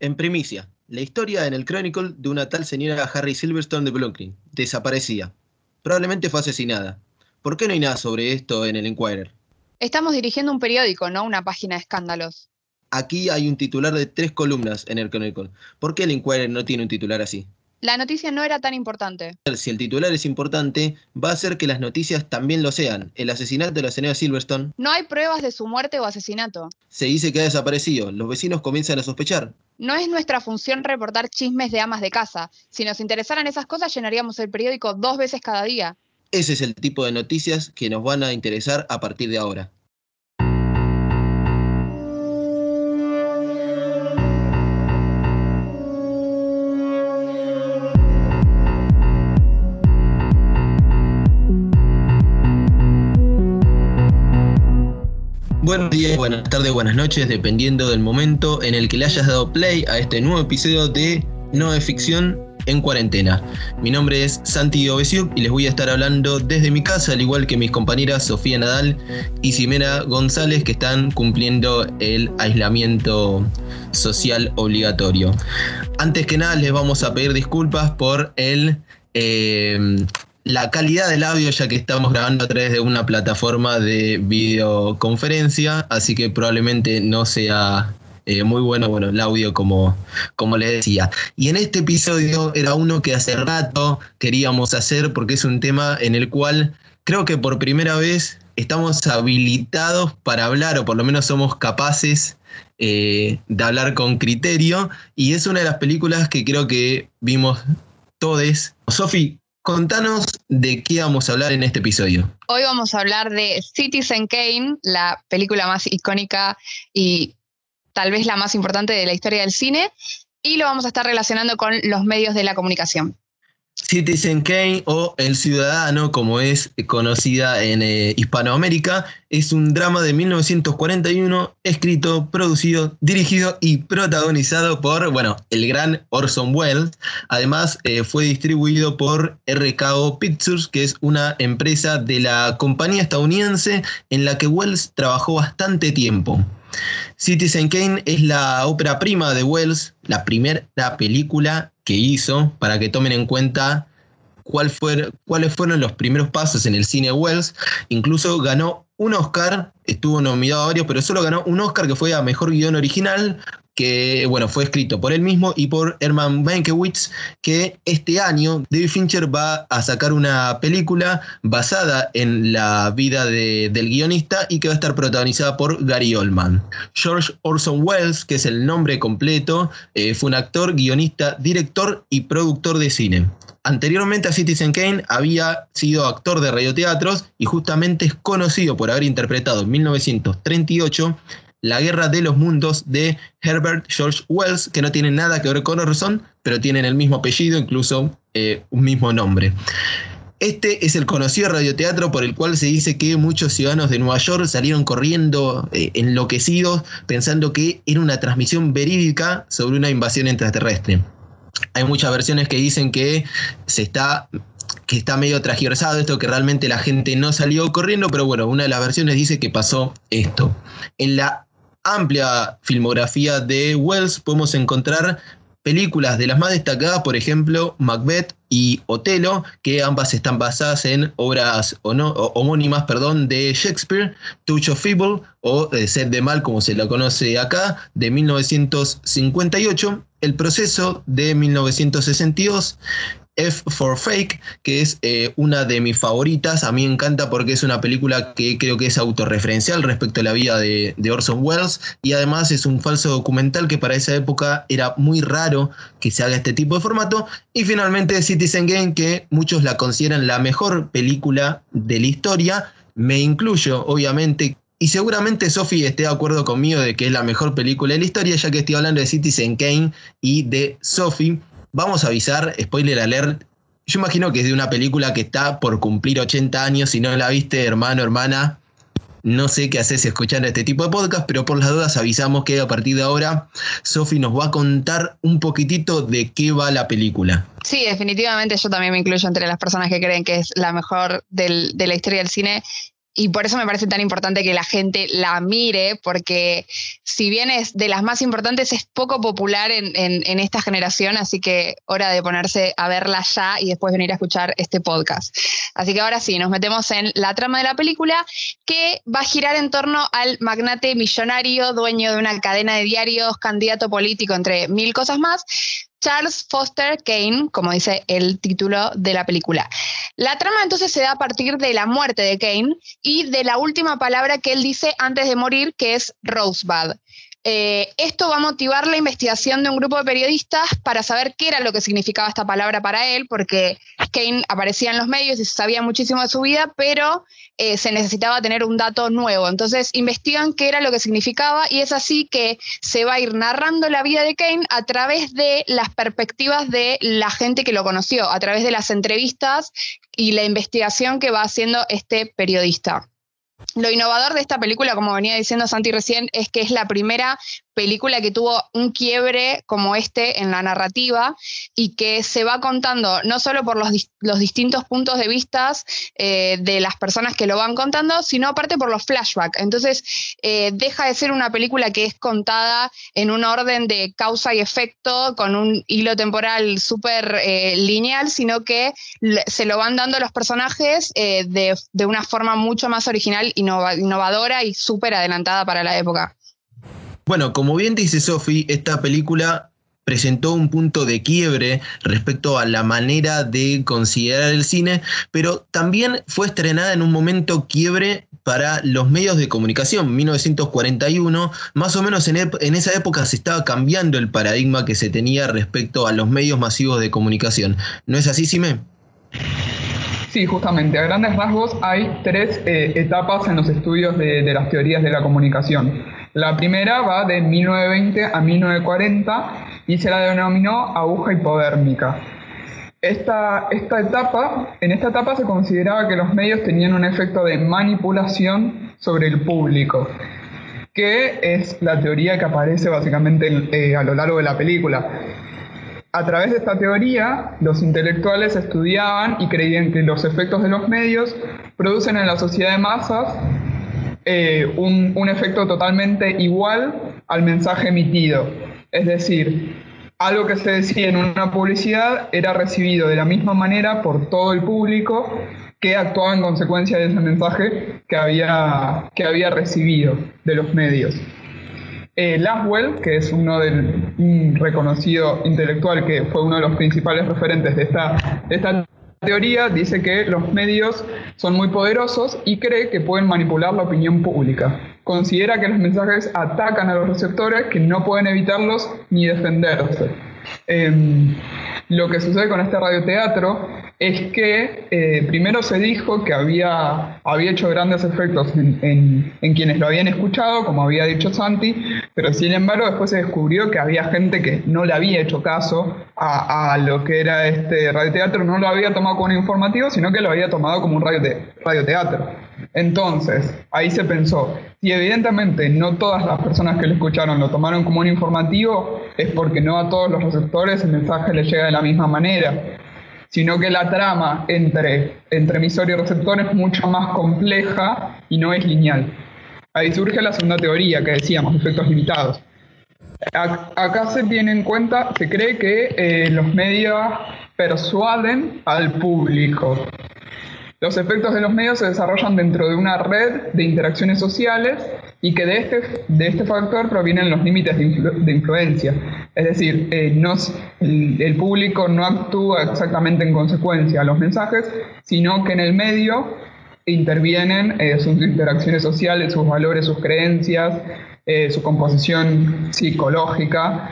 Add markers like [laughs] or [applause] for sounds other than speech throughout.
En primicia, la historia en el Chronicle de una tal señora Harry Silverstone de Brooklyn, desaparecía. Probablemente fue asesinada. ¿Por qué no hay nada sobre esto en el Enquirer? Estamos dirigiendo un periódico, no una página de escándalos. Aquí hay un titular de tres columnas en el Chronicle. ¿Por qué el Enquirer no tiene un titular así? La noticia no era tan importante. Si el titular es importante, va a hacer que las noticias también lo sean. El asesinato de la señora Silverstone. No hay pruebas de su muerte o asesinato. Se dice que ha desaparecido. Los vecinos comienzan a sospechar. No es nuestra función reportar chismes de amas de casa. Si nos interesaran esas cosas, llenaríamos el periódico dos veces cada día. Ese es el tipo de noticias que nos van a interesar a partir de ahora. Buenos días, buenas tardes, buenas noches, dependiendo del momento en el que le hayas dado play a este nuevo episodio de No es ficción en cuarentena. Mi nombre es Santi Obesiuk y les voy a estar hablando desde mi casa, al igual que mis compañeras Sofía Nadal y Ximena González, que están cumpliendo el aislamiento social obligatorio. Antes que nada, les vamos a pedir disculpas por el eh, la calidad del audio, ya que estamos grabando a través de una plataforma de videoconferencia, así que probablemente no sea eh, muy bueno, bueno, el audio como, como les decía. Y en este episodio era uno que hace rato queríamos hacer porque es un tema en el cual creo que por primera vez estamos habilitados para hablar, o por lo menos somos capaces eh, de hablar con criterio, y es una de las películas que creo que vimos todos. Sofi, Contanos de qué vamos a hablar en este episodio. Hoy vamos a hablar de Citizen Kane, la película más icónica y tal vez la más importante de la historia del cine, y lo vamos a estar relacionando con los medios de la comunicación. Citizen Kane o El Ciudadano, como es conocida en eh, Hispanoamérica, es un drama de 1941 escrito, producido, dirigido y protagonizado por, bueno, el gran Orson Welles. Además, eh, fue distribuido por RKO Pictures, que es una empresa de la compañía estadounidense en la que Welles trabajó bastante tiempo. Citizen Kane es la ópera prima de Wells, la primera película que hizo para que tomen en cuenta cuál cuáles fueron los primeros pasos en el cine Wells. Incluso ganó un Oscar, estuvo nominado a varios, pero solo ganó un Oscar que fue a Mejor Guión Original, que bueno, fue escrito por él mismo y por Herman Mankiewicz, que este año David Fincher va a sacar una película basada en la vida del guionista y que va a estar protagonizada por Gary Oldman. George Orson Welles, que es el nombre completo, eh, fue un actor, guionista, director y productor de cine. Anteriormente a Citizen Kane había sido actor de radioteatros y justamente es conocido por haber interpretado en 1938 la Guerra de los Mundos de Herbert George Wells, que no tiene nada que ver con Orson, pero tienen el mismo apellido, incluso eh, un mismo nombre. Este es el conocido radioteatro por el cual se dice que muchos ciudadanos de Nueva York salieron corriendo eh, enloquecidos pensando que era una transmisión verídica sobre una invasión extraterrestre. Hay muchas versiones que dicen que se está que está medio transgiversado esto, que realmente la gente no salió corriendo, pero bueno, una de las versiones dice que pasó esto. En la amplia filmografía de Wells podemos encontrar películas de las más destacadas, por ejemplo, Macbeth y Otelo, que ambas están basadas en obras homónimas perdón, de Shakespeare, Touch of Feeble o eh, Sed de Mal, como se la conoce acá, de 1958, El Proceso de 1962, F for Fake, que es eh, una de mis favoritas. A mí me encanta porque es una película que creo que es autorreferencial respecto a la vida de, Orson Welles y además es un falso documental que para esa época era muy raro que se haga este tipo de formato. Y finalmente Citizen Game, que muchos la consideran la mejor película de la historia. Me incluyo, obviamente, y seguramente Sophie esté de acuerdo conmigo de que es la mejor película de la historia, ya que estoy hablando de Citizen Kane y de Sophie. Vamos a avisar, spoiler alert. Yo imagino que es de una película que está por cumplir 80 años. Si no la viste, hermano, hermana, no sé qué haces escuchando este tipo de podcast, pero por las dudas avisamos que a partir de ahora Sofi nos va a contar un poquitito de qué va la película. Sí, definitivamente yo también me incluyo entre las personas que creen que es la mejor de la historia del cine. Y por eso me parece tan importante que la gente la mire, porque si bien es de las más importantes, es poco popular en, en, esta generación, así que hora de ponerse a verla ya y después venir a escuchar este podcast. Así que ahora sí, nos metemos en la trama de la película, que va a girar en torno al magnate millonario, dueño de una cadena de diarios, candidato político, entre mil cosas más, Charles Foster Kane, como dice el título de la película. La trama entonces se da a partir de la muerte de Kane y de la última palabra que él dice antes de morir, que es Rosebud. Eh, esto va a motivar la investigación de un grupo de periodistas para saber qué era lo que significaba esta palabra para él, porque Kane aparecía en los medios y sabía muchísimo de su vida, pero eh, se necesitaba tener un dato nuevo. Entonces investigan qué era lo que significaba y es así que se va a ir narrando la vida de Kane a través de las perspectivas de la gente que lo conoció, a través de las entrevistas y la investigación que va haciendo este periodista. Lo innovador de esta película, como venía diciendo Santi recién, es que es la primera película que tuvo un quiebre como este en la narrativa y que se va contando no solo por los, los distintos puntos de vista eh, de las personas que lo van contando, sino aparte por los flashbacks. Entonces, eh, deja de ser una película que es contada en un orden de causa y efecto, con un hilo temporal súper eh, lineal, sino que se lo van dando los personajes de, de, una forma mucho más original, innovadora y súper adelantada para la época. Bueno, como bien dice Sofi, esta película presentó un punto de quiebre respecto a la manera de considerar el cine, pero también fue estrenada en un momento quiebre para los medios de comunicación, 1941, más o menos en, en, esa época se estaba cambiando el paradigma que se tenía respecto a los medios masivos de comunicación. ¿No es así, Sime? Sí, justamente, a grandes rasgos hay tres eh, etapas en los estudios de las teorías de la comunicación. La primera va de 1920 a 1940 y se la denominó aguja hipodérmica. Esta, esta etapa, en esta etapa se consideraba que los medios tenían un efecto de manipulación sobre el público, que es la teoría que aparece básicamente eh, a lo largo de la película. A través de esta teoría, los intelectuales estudiaban y creían que los efectos de los medios producen en la sociedad de masas eh, un, efecto totalmente igual al mensaje emitido. Es decir, algo que se decía en una publicidad era recibido de la misma manera por todo el público que actuaba en consecuencia de ese mensaje que había, que había recibido de los medios. Eh, Laswell, que es uno del, un reconocido intelectual que fue uno de los principales referentes de esta, de esta teoría dice que los medios son muy poderosos y cree que pueden manipular la opinión pública. Considera que los mensajes atacan a los receptores que no pueden evitarlos ni defenderse. Em, lo que sucede con este radioteatro es que eh, primero se dijo que había, había hecho grandes efectos en, quienes lo habían escuchado, como había dicho Santi, pero sin embargo después se descubrió que había gente que no le había hecho caso a, lo que era este radioteatro, no lo había tomado como un informativo, sino que lo había tomado como un radioteatro. Entonces, ahí se pensó, si evidentemente no todas las personas que lo escucharon lo tomaron como un informativo, es porque no a todos los receptores el mensaje les llega de la misma manera sino que la trama entre, entre emisor y receptor es mucho más compleja y no es lineal. Ahí surge la segunda teoría que decíamos, efectos limitados. Acá se tiene en cuenta, se cree que eh, los medios persuaden al público. Los efectos de los medios se desarrollan dentro de una red de interacciones sociales y que de este, de este factor provienen los límites de, influencia. Es decir, eh, el, público no actúa exactamente en consecuencia a los mensajes, sino que en el medio intervienen eh, sus interacciones sociales, sus valores, sus creencias, eh, su composición psicológica,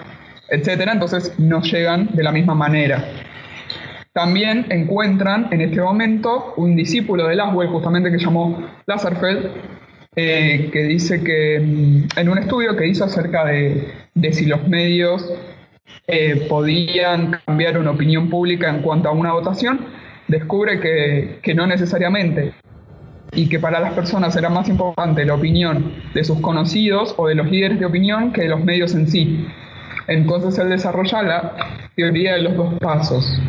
etc. Entonces no llegan de la misma manera. También encuentran en este momento un discípulo de Laswell, justamente que llamó Lazarfeld, que dice que mm, en un estudio que hizo acerca de, si los medios eh, podían cambiar una opinión pública en cuanto a una votación, descubre que, que no necesariamente y que para las personas era más importante la opinión de sus conocidos o de los líderes de opinión que de los medios en sí. Entonces él desarrolla la teoría de los dos pasos,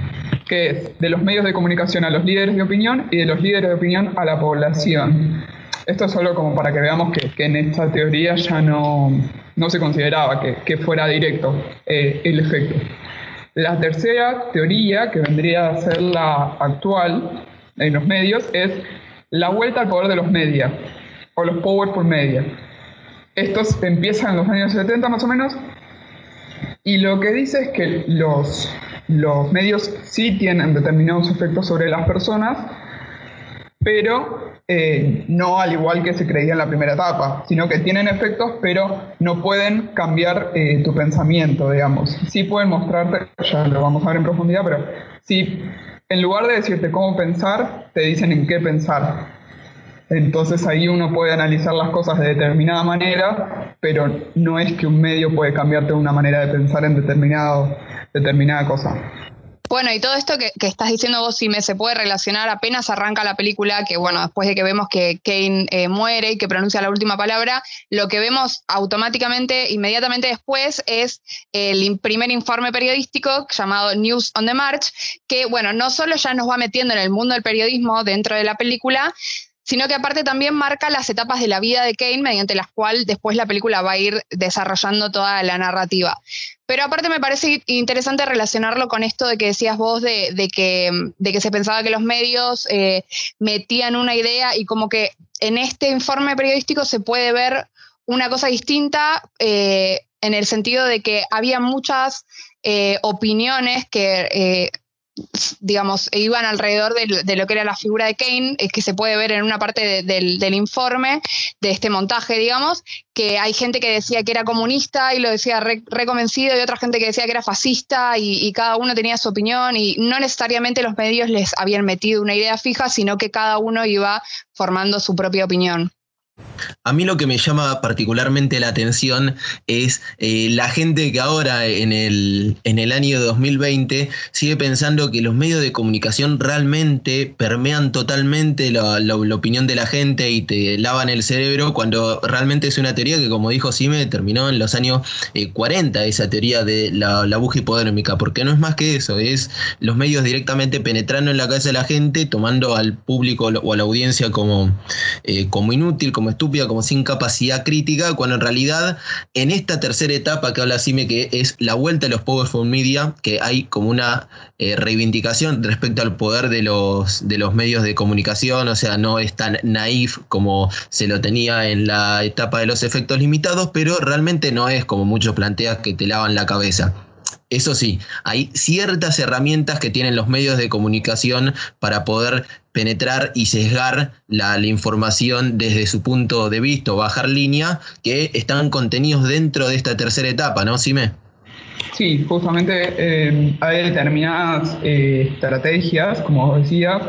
que es de los medios de comunicación a los líderes de opinión y de los líderes de opinión a la población. Esto es solo como para que veamos que, en esta teoría ya no, no se consideraba que, fuera directo eh, el efecto. La tercera teoría, que vendría a ser la actual en los medios, es la vuelta al poder de los medios, o los powerful media. Estos empiezan en los años 70 más o menos, y lo que dice es que los, los medios sí tienen determinados efectos sobre las personas, pero eh, no al igual que se creía en la primera etapa, sino que tienen efectos, pero no pueden cambiar eh, tu pensamiento, digamos. Sí pueden mostrarte, ya lo vamos a ver en profundidad, pero sí, en lugar de decirte cómo pensar, te dicen en qué pensar. Entonces ahí uno puede analizar las cosas de determinada manera, pero no es que un medio puede cambiarte una manera de pensar en determinado, determinada cosa. Bueno, y todo esto que, estás diciendo vos, si me se puede relacionar apenas arranca la película, que bueno, después de que vemos que Kane eh, muere y que pronuncia la última palabra, lo que vemos automáticamente, inmediatamente después, es el primer informe periodístico llamado News on the March, que bueno, no solo ya nos va metiendo en el mundo del periodismo dentro de la película, sino que aparte también marca las etapas de la vida de Kane mediante las cuales después la película va a ir desarrollando toda la narrativa. Pero aparte me parece interesante relacionarlo con esto de que decías vos de, que, de que, se pensaba que los medios eh, metían una idea y como que en este informe periodístico se puede ver una cosa distinta eh, en el sentido de que había muchas eh, opiniones que digamos, iban alrededor de, lo que era la figura de Kane, es que se puede ver en una parte del, informe, de este montaje, digamos, que hay gente que decía que era comunista y lo decía reconvencido y otra gente que decía que era fascista y, y, cada uno tenía su opinión y no necesariamente los medios les habían metido una idea fija, sino que cada uno iba formando su propia opinión. A mí lo que me llama particularmente la atención es eh, la gente que ahora en el, en el año 2020 sigue pensando que los medios de comunicación realmente permean totalmente la, opinión de la gente y te lavan el cerebro cuando realmente es una teoría que como dijo Sime terminó en los años 40 eh, esa teoría de la, la buja hipodérmica porque no es más que eso, es los medios directamente penetrando en la cabeza de la gente tomando al público o a la audiencia como, eh, como inútil, como estúpida, como sin capacidad crítica, cuando en realidad en esta tercera etapa que habla Sime, que es la vuelta de los powerful media, que hay como una eh, reivindicación respecto al poder de los, de los medios de comunicación, o sea, no es tan naif como se lo tenía en la etapa de los efectos limitados, pero realmente no es como muchos plantean que te lavan la cabeza. Eso sí, hay ciertas herramientas que tienen los medios de comunicación para poder penetrar y sesgar la, información desde su punto de vista bajar línea que están contenidos dentro de esta tercera etapa, ¿no, Sime? Sí, justamente eh, hay determinadas eh, estrategias, como decía,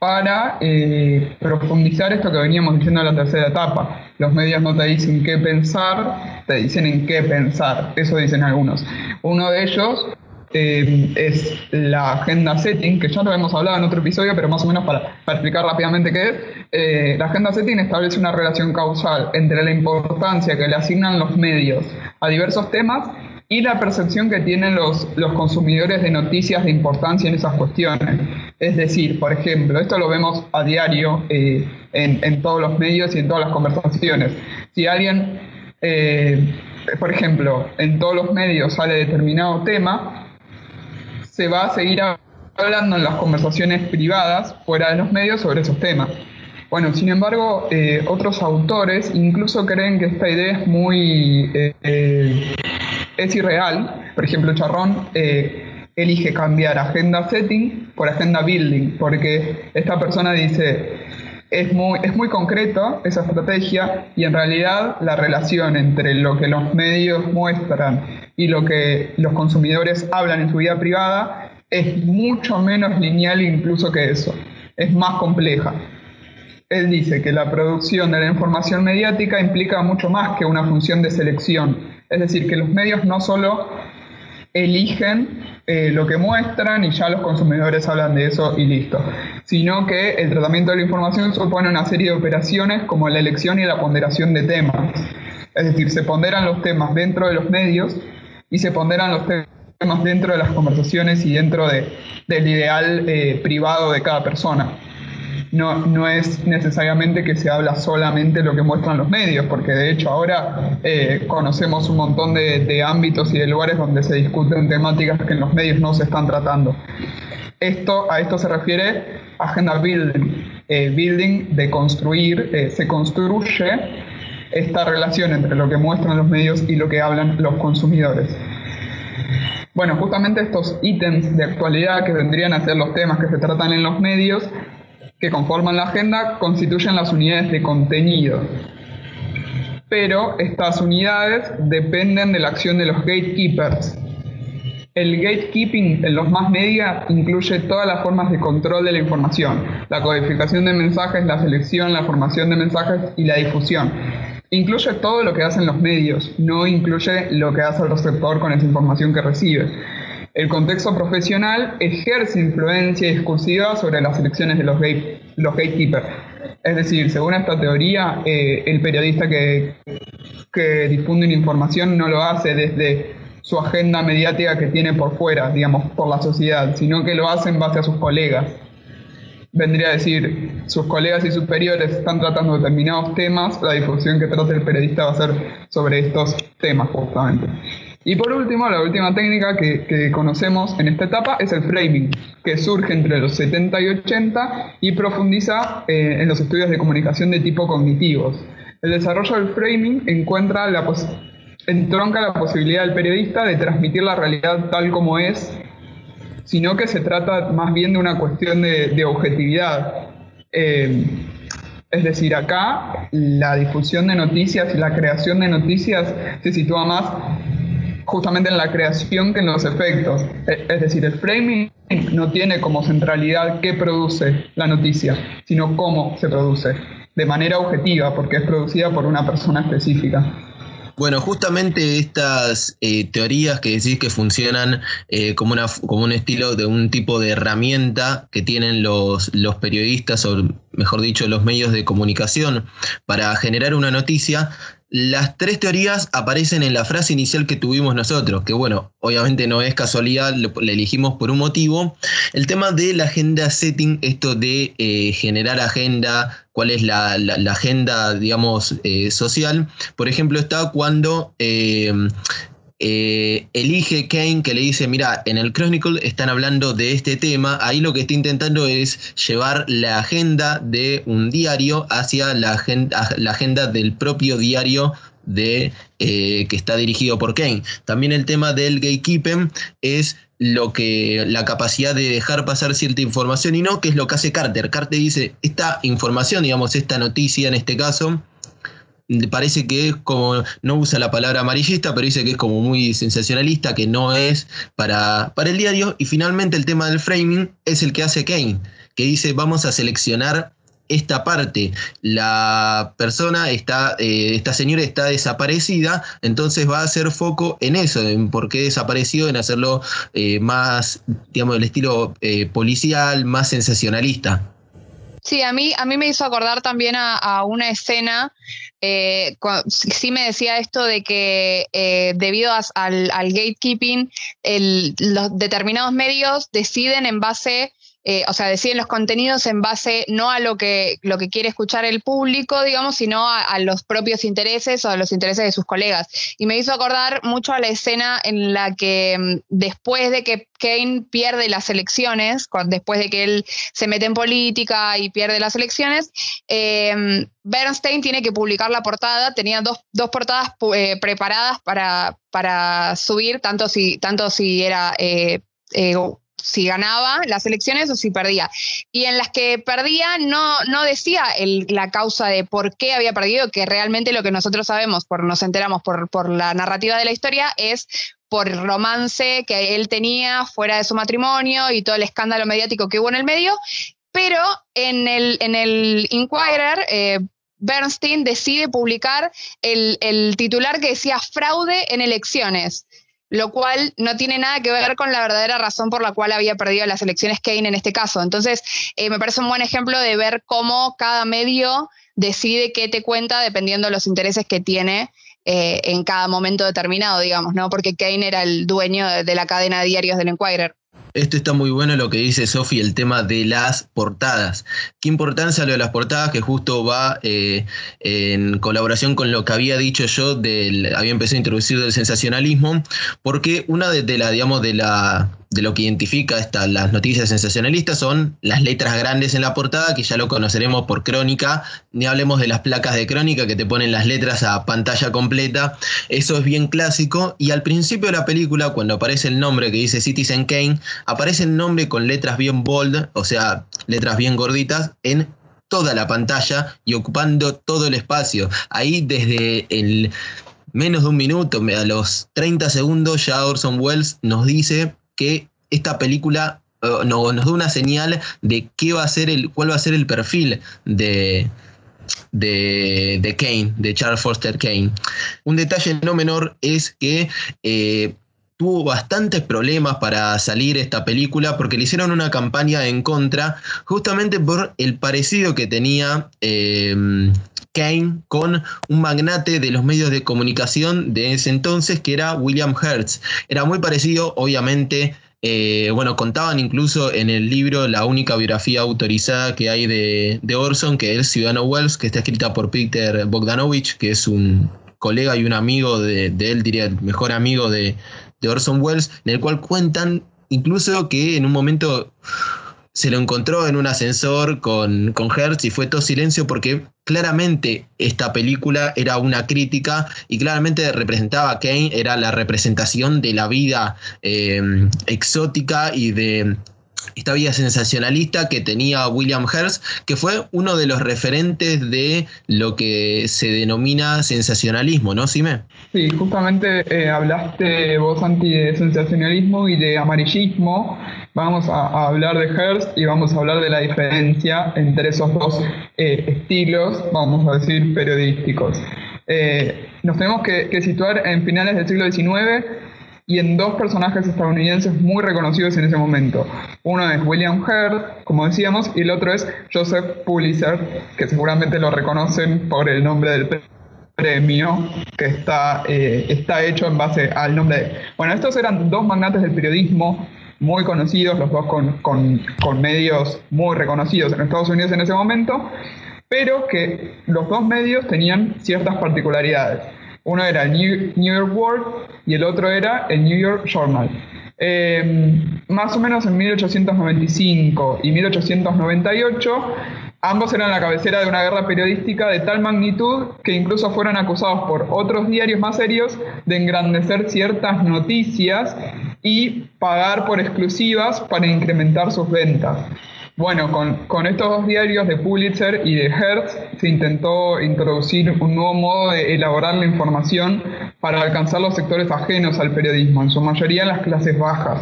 para eh, profundizar esto que veníamos diciendo en la tercera etapa. Los medios no te dicen qué pensar, te dicen en qué pensar, eso dicen algunos. Uno de ellos eh, es la agenda setting, que ya lo hemos hablado en otro episodio, pero más o menos para, explicar rápidamente qué es. Eh, la agenda setting establece una relación causal entre la importancia que le asignan los medios a diversos temas y la percepción que tienen los, los consumidores de noticias de importancia en esas cuestiones. Es decir, por ejemplo, esto lo vemos a diario eh, en, todos los medios y en todas las conversaciones. Si alguien, por ejemplo, en todos los medios sale determinado tema, se va a seguir hablando en las conversaciones privadas fuera de los medios sobre esos temas. Bueno, sin embargo, eh, otros autores incluso creen que esta idea es muy es irreal. Por ejemplo, Charrón eh, elige cambiar agenda setting por agenda building, porque esta persona dice, es muy, es muy concreto esa estrategia y en realidad la relación entre lo que los medios muestran y lo que los consumidores hablan en su vida privada es mucho menos lineal incluso que eso, es más compleja. Él dice que la producción de la información mediática implica mucho más que una función de selección, es decir, que los medios no solo eligen eh, lo que muestran y ya los consumidores hablan de eso y listo, sino que el tratamiento de la información supone una serie de operaciones como la elección y la ponderación de temas. Es decir, se ponderan los temas dentro de los medios y se ponderan los temas dentro de las conversaciones y dentro del ideal eh, privado de cada persona. no, no es necesariamente que se habla solamente lo que muestran los medios, porque de hecho ahora eh, conocemos un montón de, de ámbitos y de lugares donde se discuten temáticas que en los medios no se están tratando. Esto, a esto se refiere agenda building, eh, building de construir, eh, se construye esta relación entre lo que muestran los medios y lo que hablan los consumidores. Bueno, justamente estos ítems de actualidad que vendrían a ser los temas que se tratan en los medios que conforman la agenda constituyen las unidades de contenido. Pero estas unidades dependen de la acción de los gatekeepers, el gatekeeping en los más media incluye todas las formas de control de la información, la codificación de mensajes, la selección, la formación de mensajes y la difusión. Incluye todo lo que hacen los medios, no incluye lo que hace el receptor con esa información que recibe. El contexto profesional ejerce influencia discursiva sobre las elecciones de los, gatekeepers. Es decir, según esta teoría, eh, el periodista que, que difunde una información no lo hace desde su agenda mediática que tiene por fuera, digamos, por la sociedad, sino que lo hace en base a sus colegas. Vendría a decir, sus colegas y superiores están tratando determinados temas, la difusión que trata el periodista va a ser sobre estos temas justamente. Y por último, la última técnica que, conocemos en esta etapa es el framing, que surge entre los 70 y 80 y profundiza eh, en los estudios de comunicación de tipo cognitivos. El desarrollo del framing encuentra la, entronca la posibilidad del periodista de transmitir la realidad tal como es, sino que se trata más bien de una cuestión de, objetividad. Eh, es decir, acá la difusión de noticias y la creación de noticias se sitúa más justamente en la creación que en los efectos. E, es decir, el framing no tiene como centralidad qué produce la noticia, sino cómo se produce, de manera objetiva, porque es producida por una persona específica. Bueno, justamente estas eh, teorías que decís que funcionan eh, como, una, como un estilo de un tipo de herramienta que tienen los, los periodistas, o mejor dicho, los medios de comunicación para generar una noticia, las tres teorías aparecen en la frase inicial que tuvimos nosotros, que bueno, obviamente no es casualidad, la elegimos por un motivo. El tema de la agenda setting, esto de eh, generar agenda, cuál es la, agenda, digamos, eh, social. Por ejemplo, está cuando eh, eh, elige Kane que le dice, mira, en el Chronicle están hablando de este tema, ahí lo que está intentando es llevar la agenda de un diario hacia la agenda, la agenda del propio diario de, eh, que está dirigido por Kane. También el tema del gatekeeping es lo que la capacidad de dejar pasar cierta información y no, que es lo que hace Carter. Carter dice, esta información, digamos, esta noticia en este caso, parece que es como, no usa la palabra amarillista, pero dice que es como muy sensacionalista, que no es para, para el diario. Y finalmente el tema del framing es el que hace Kane, que dice vamos a seleccionar esta parte. La persona está, eh, esta señora está desaparecida, entonces va a hacer foco en eso, en por qué desapareció, en hacerlo eh, más, digamos, del estilo eh, policial, más sensacionalista. Sí, a mí, a mí me hizo acordar también a, una escena, eh, sí me decía esto de que eh, debido al, gatekeeping, los determinados medios deciden en base eh, o sea, deciden los contenidos en base no a lo que, lo que quiere escuchar el público, digamos, sino a, los propios intereses o a los intereses de sus colegas. Y me hizo acordar mucho a la escena en la que mm, después de que Kane pierde las elecciones, después de que él se mete en política y pierde las elecciones, em, Bernstein tiene que publicar la portada, tenía dos, portadas eh, preparadas para, para subir, tanto si, tanto si era... Eh, si ganaba las elecciones o si perdía. Y en las que perdía no, no decía la causa de por qué había perdido, que realmente lo que nosotros sabemos, por nos enteramos por, por la narrativa de la historia, es por el romance que él tenía fuera de su matrimonio y todo el escándalo mediático que hubo en el medio. Pero en el, en el Inquirer, eh, Bernstein decide publicar el, el titular que decía fraude en elecciones lo cual no tiene nada que ver con la verdadera razón por la cual había perdido las elecciones Kane en este caso. Entonces, eh, me parece un buen ejemplo de ver cómo cada medio decide qué te cuenta dependiendo de los intereses que tiene eh, en cada momento determinado, digamos, ¿no? Porque Kane era el dueño de, la cadena de diarios del Enquirer. Esto está muy bueno lo que dice Sofi, el tema de las portadas. Qué importancia lo de las portadas, que justo va eh, en colaboración con lo que había dicho yo, del, había empezado a introducir del sensacionalismo, porque una de, de la, digamos, de la de lo que identifica esta, las noticias sensacionalistas son las letras grandes en la portada, que ya lo conoceremos por crónica, ni hablemos de las placas de crónica que te ponen las letras a pantalla completa, eso es bien clásico, y al principio de la película, cuando aparece el nombre que dice Citizen Kane, aparece el nombre con letras bien bold, o sea, letras bien gorditas, en toda la pantalla y ocupando todo el espacio. Ahí desde el menos de un minuto, a los 30 segundos, ya Orson Welles nos dice que esta película eh, nos da una señal de qué va a ser el, cuál va a ser el perfil de, de, Kane, de Charles Foster Kane. Un detalle no menor es que eh, tuvo bastantes problemas para salir esta película porque le hicieron una campaña en contra justamente por el parecido que tenía eh, Kane con un magnate de los medios de comunicación de ese entonces que era William Hertz. Era muy parecido, obviamente. Eh, bueno, contaban incluso en el libro la única biografía autorizada que hay de, Orson, que es Ciudadano Wells, que está escrita por Peter Bogdanovich, que es un colega y un amigo de, él, diría el mejor amigo de, de Orson Welles, en el cual cuentan incluso que en un momento se lo encontró en un ascensor con, con Hertz y fue todo silencio porque claramente esta película era una crítica y claramente representaba a Kane, era la representación de la vida eh, exótica y de esta vida sensacionalista que tenía William Hearst, que fue uno de los referentes de lo que se denomina sensacionalismo, ¿no, Sime? Sí, justamente eh, hablaste vos anti de sensacionalismo y de amarillismo. Vamos a, hablar de Hearst y vamos a hablar de la diferencia entre esos dos eh, estilos, vamos a decir, periodísticos. Eh, nos tenemos que situar en finales del siglo XIX y en dos personajes estadounidenses muy reconocidos en ese momento. Uno es William Hurt, como decíamos, y el otro es Joseph Pulitzer, que seguramente lo reconocen por el nombre del premio que está, eh, está hecho en base al nombre de... Bueno, estos eran dos magnates del periodismo muy conocidos, los dos con, con, con medios muy reconocidos en Estados Unidos en ese momento, pero que los dos medios tenían ciertas particularidades. Uno era el New, York World y el otro era el New York Journal. Eh, más o menos en 1895 y 1898, ambos eran la cabecera de una guerra periodística de tal magnitud que incluso fueron acusados por otros diarios más serios de engrandecer ciertas noticias y pagar por exclusivas para incrementar sus ventas. Bueno, con, estos dos diarios de Pulitzer y de Hertz se intentó introducir un nuevo modo de elaborar la información para alcanzar los sectores ajenos al periodismo, en su mayoría las clases bajas.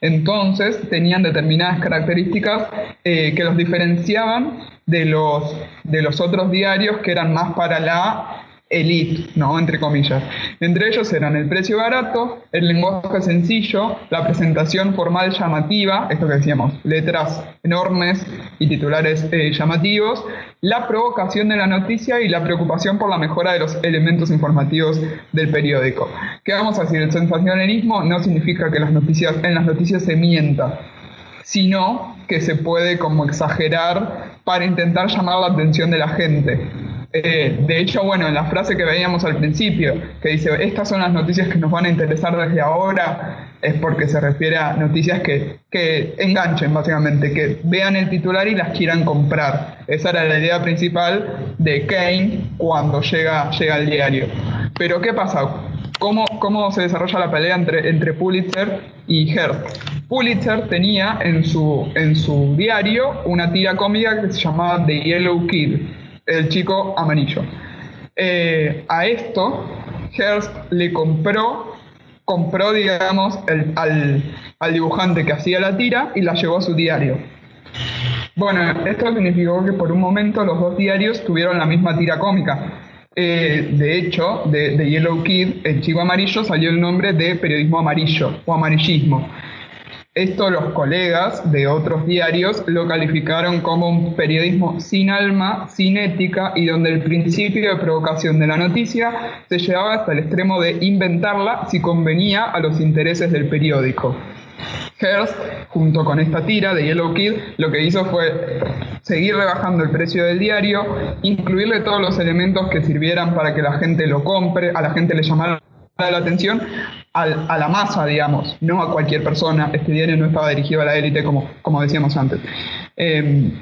Entonces tenían determinadas características eh, que los diferenciaban de los, de los otros diarios que eran más para la elite, ¿no? Entre comillas. Entre ellos eran el precio barato, el lenguaje sencillo, la presentación formal llamativa, esto que decíamos, letras enormes y titulares eh, llamativos, la provocación de la noticia y la preocupación por la mejora de los elementos informativos del periódico. ¿Qué vamos a decir? El sensacionalismo no significa que las noticias, en las noticias se mienta, sino que se puede como exagerar para intentar llamar la atención de la gente. Eh, de hecho, bueno, en la frase que veíamos al principio, que dice, estas son las noticias que nos van a interesar desde ahora, es porque se refiere a noticias que, enganchen, básicamente, que vean el titular y las quieran comprar. Esa era la idea principal de Kane cuando llega, llega al diario. Pero, ¿qué pasa? ¿Cómo, cómo se desarrolla la pelea entre, entre Pulitzer y Hearst? Pulitzer tenía en su, en su diario una tira cómica que se llamaba The Yellow Kid el chico amarillo. Eh, a esto, Hearst le compró, compró, digamos, al, dibujante que hacía la tira y la llevó a su diario. Bueno, esto significó que por un momento los dos diarios tuvieron la misma tira cómica. Eh, de hecho, de, de, Yellow Kid, el chico amarillo, salió el nombre de periodismo amarillo o amarillismo. Esto los colegas de otros diarios lo calificaron como un periodismo sin alma, sin ética y donde el principio de provocación de la noticia se llevaba hasta el extremo de inventarla si convenía a los intereses del periódico. Hearst, junto con esta tira de Yellow Kid, lo que hizo fue seguir rebajando el precio del diario, incluirle todos los elementos que sirvieran para que la gente lo compre, a la gente le llamara la atención, a la masa, digamos, no a cualquier persona. Este diario no estaba dirigido a la élite, como, como decíamos antes. Em,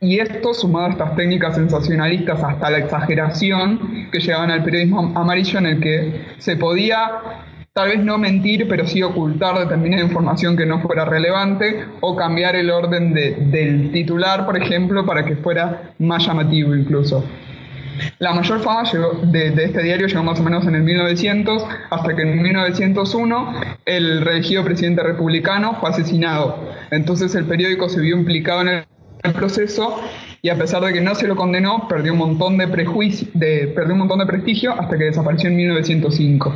y esto, sumado a estas técnicas sensacionalistas hasta la exageración que llevaban al periodismo amarillo en el que se podía tal vez no mentir, pero sí ocultar determinada información que no fuera relevante o cambiar el orden del titular, por ejemplo, para que fuera más llamativo incluso. La mayor fama de, este diario llegó más o menos en el 1900, hasta que en 1901 el reelegido presidente republicano fue asesinado. Entonces el periódico se vio implicado en el proceso y a pesar de que no se lo condenó, perdió un montón de, prejuicio, de, perdió un montón de prestigio hasta que desapareció en 1905.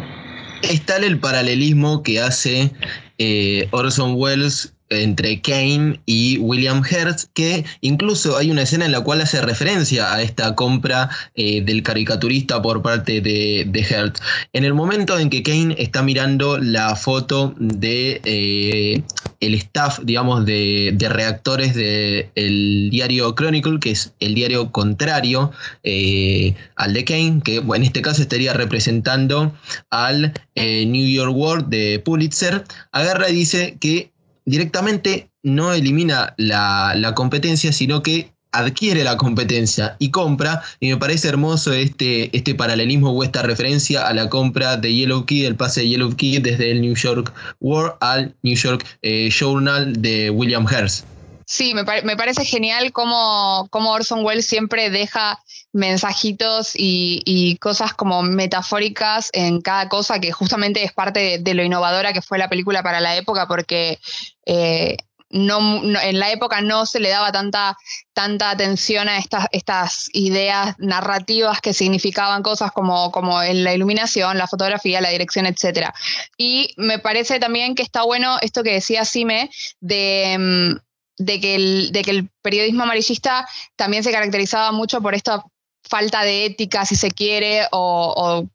Es tal el paralelismo que hace eh, Orson Welles entre Kane y William Hertz, que incluso hay una escena en la cual hace referencia a esta compra eh, del caricaturista por parte de, Hertz. En el momento en que Kane está mirando la foto de eh, el staff, digamos, de, reactores del diario Chronicle, que es el diario contrario eh, al de Kane, que en este caso estaría representando al New York World de Pulitzer, agarra y dice que directamente no elimina la, competencia, sino que adquiere la competencia y compra, y me parece hermoso este, este paralelismo o esta referencia a la compra de Yellow Key, el pase de Yellow Key desde el New York World al New York eh, Journal de William Hearst. Sí, me, parece genial cómo, cómo, Orson Welles siempre deja mensajitos y, cosas como metafóricas en cada cosa, que justamente es parte de, lo innovadora que fue la película para la época, porque eh, no, en la época no se le daba tanta, tanta atención a estas, estas ideas narrativas que significaban cosas como, como la iluminación, la fotografía, la dirección, etc. Y me parece también que está bueno esto que decía Sime de mm, de que, el, de que el periodismo amarillista también se caracterizaba mucho por esta falta de ética, si se quiere, o,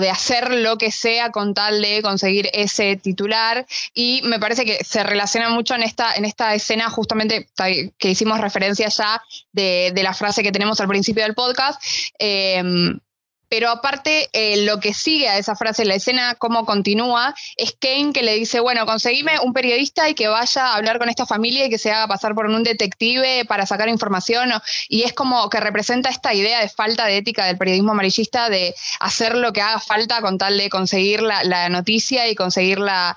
de hacer lo que sea con tal de conseguir ese titular. Y me parece que se relaciona mucho en esta, en esta escena, justamente que hicimos referencia ya de, la frase que tenemos al principio del podcast. Eh, pero aparte eh, lo que sigue a esa frase, la escena, cómo continúa, es Kane que le dice, bueno, conseguime un periodista y que vaya a hablar con esta familia y que se haga pasar por un detective para sacar información, y es como que representa esta idea de falta de ética del periodismo amarillista, de hacer lo que haga falta con tal de conseguir la, noticia y conseguir la,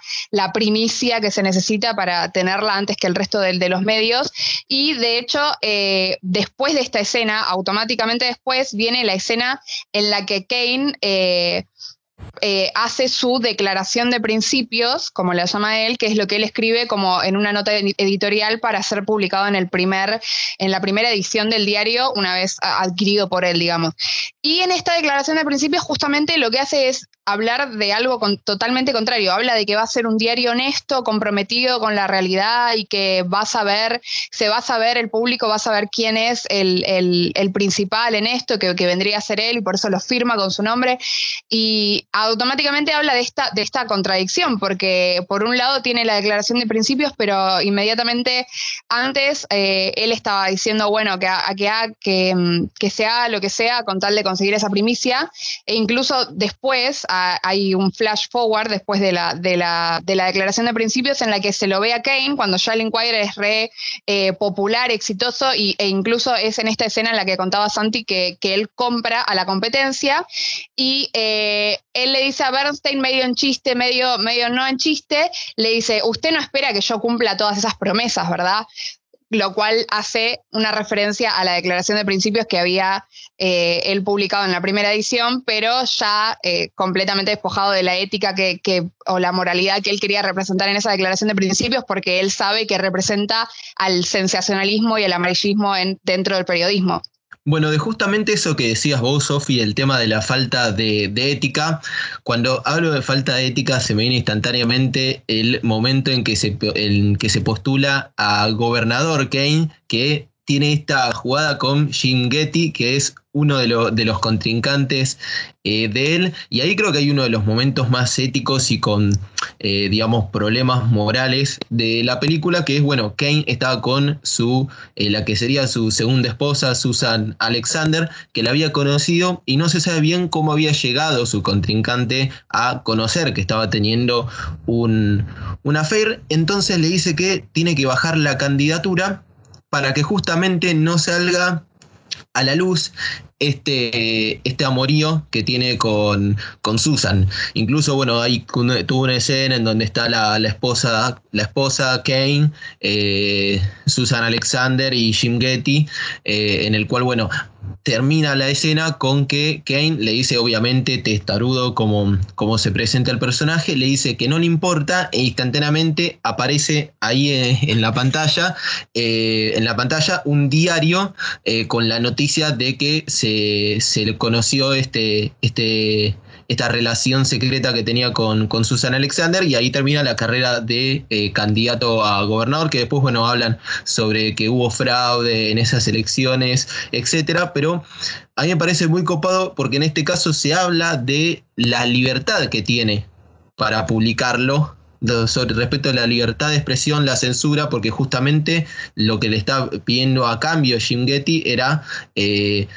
primicia que se necesita para tenerla antes que el resto de, los medios. Y de hecho, eh, después de esta escena, automáticamente después viene la escena en la que Kane eh, eh, hace su declaración de principios, como le llama él, que es lo que él escribe como en una nota editorial para ser publicado en el primer, en la primera edición del diario, una vez adquirido por él, digamos. Y en esta declaración de principios, justamente lo que hace es hablar de algo totalmente contrario. Habla de que va a ser un diario honesto, comprometido con la realidad y que va a saber, se va a saber, el público va a saber quién es el, principal en esto, que, que, vendría a ser él y por eso lo firma con su nombre. Y automáticamente habla de esta, de esta contradicción, porque por un lado tiene la declaración de principios, pero inmediatamente antes eh, él estaba diciendo, bueno, que, que, que, mm, que se haga lo que sea con tal de conseguir esa primicia, e incluso después hay un flash forward después de la, de, la, declaración de principios en la que se lo ve a Kane cuando ya el Inquirer es re eh, popular, exitoso y, e incluso es en esta escena en la que contaba Santi que, él compra a la competencia y eh, él le dice a Bernstein medio en chiste, medio, medio no en chiste, le dice, usted no espera que yo cumpla todas esas promesas, ¿verdad? lo cual hace una referencia a la declaración de principios que había eh, él publicado en la primera edición, pero ya eh, completamente despojado de la ética que, o la moralidad que él quería representar en esa declaración de principios, porque él sabe que representa al sensacionalismo y al amarillismo en, dentro del periodismo. Bueno, de justamente eso que decías vos, Sofi, el tema de la falta de, ética, cuando hablo de falta de ética se me viene instantáneamente el momento en que se, en que se postula a gobernador Kane, que tiene esta jugada con Jim Getty, que es uno de, los contrincantes eh, de él, y ahí creo que hay uno de los momentos más éticos y con, eh, digamos, problemas morales de la película, que es, bueno, Kane estaba con su, eh, la que sería su segunda esposa, Susan Alexander, que la había conocido y no se sabe bien cómo había llegado su contrincante a conocer que estaba teniendo un, un affair, entonces le dice que tiene que bajar la candidatura para que justamente no salga a la luz este, este amorío que tiene con, con Susan. Incluso, bueno, ahí tuvo una escena en donde está la, esposa, la esposa Kane, eh, Susan Alexander y Jim Getty, eh, en el cual, bueno, termina la escena con que Kane le dice, obviamente, testarudo como, como se presenta el personaje, le dice que no le importa e instantáneamente aparece ahí eh, en, la pantalla, en la pantalla un diario con la noticia de que se, se conoció este, este, esta relación secreta que tenía con, con Susan Alexander y ahí termina la carrera de eh, candidato a gobernador, que después, bueno, hablan sobre que hubo fraude en esas elecciones, etcétera, pero a mí me parece muy copado porque en este caso se habla de la libertad que tiene para publicarlo respecto a la libertad de expresión, la censura, porque justamente lo que le está pidiendo a cambio Jim Getty era eh,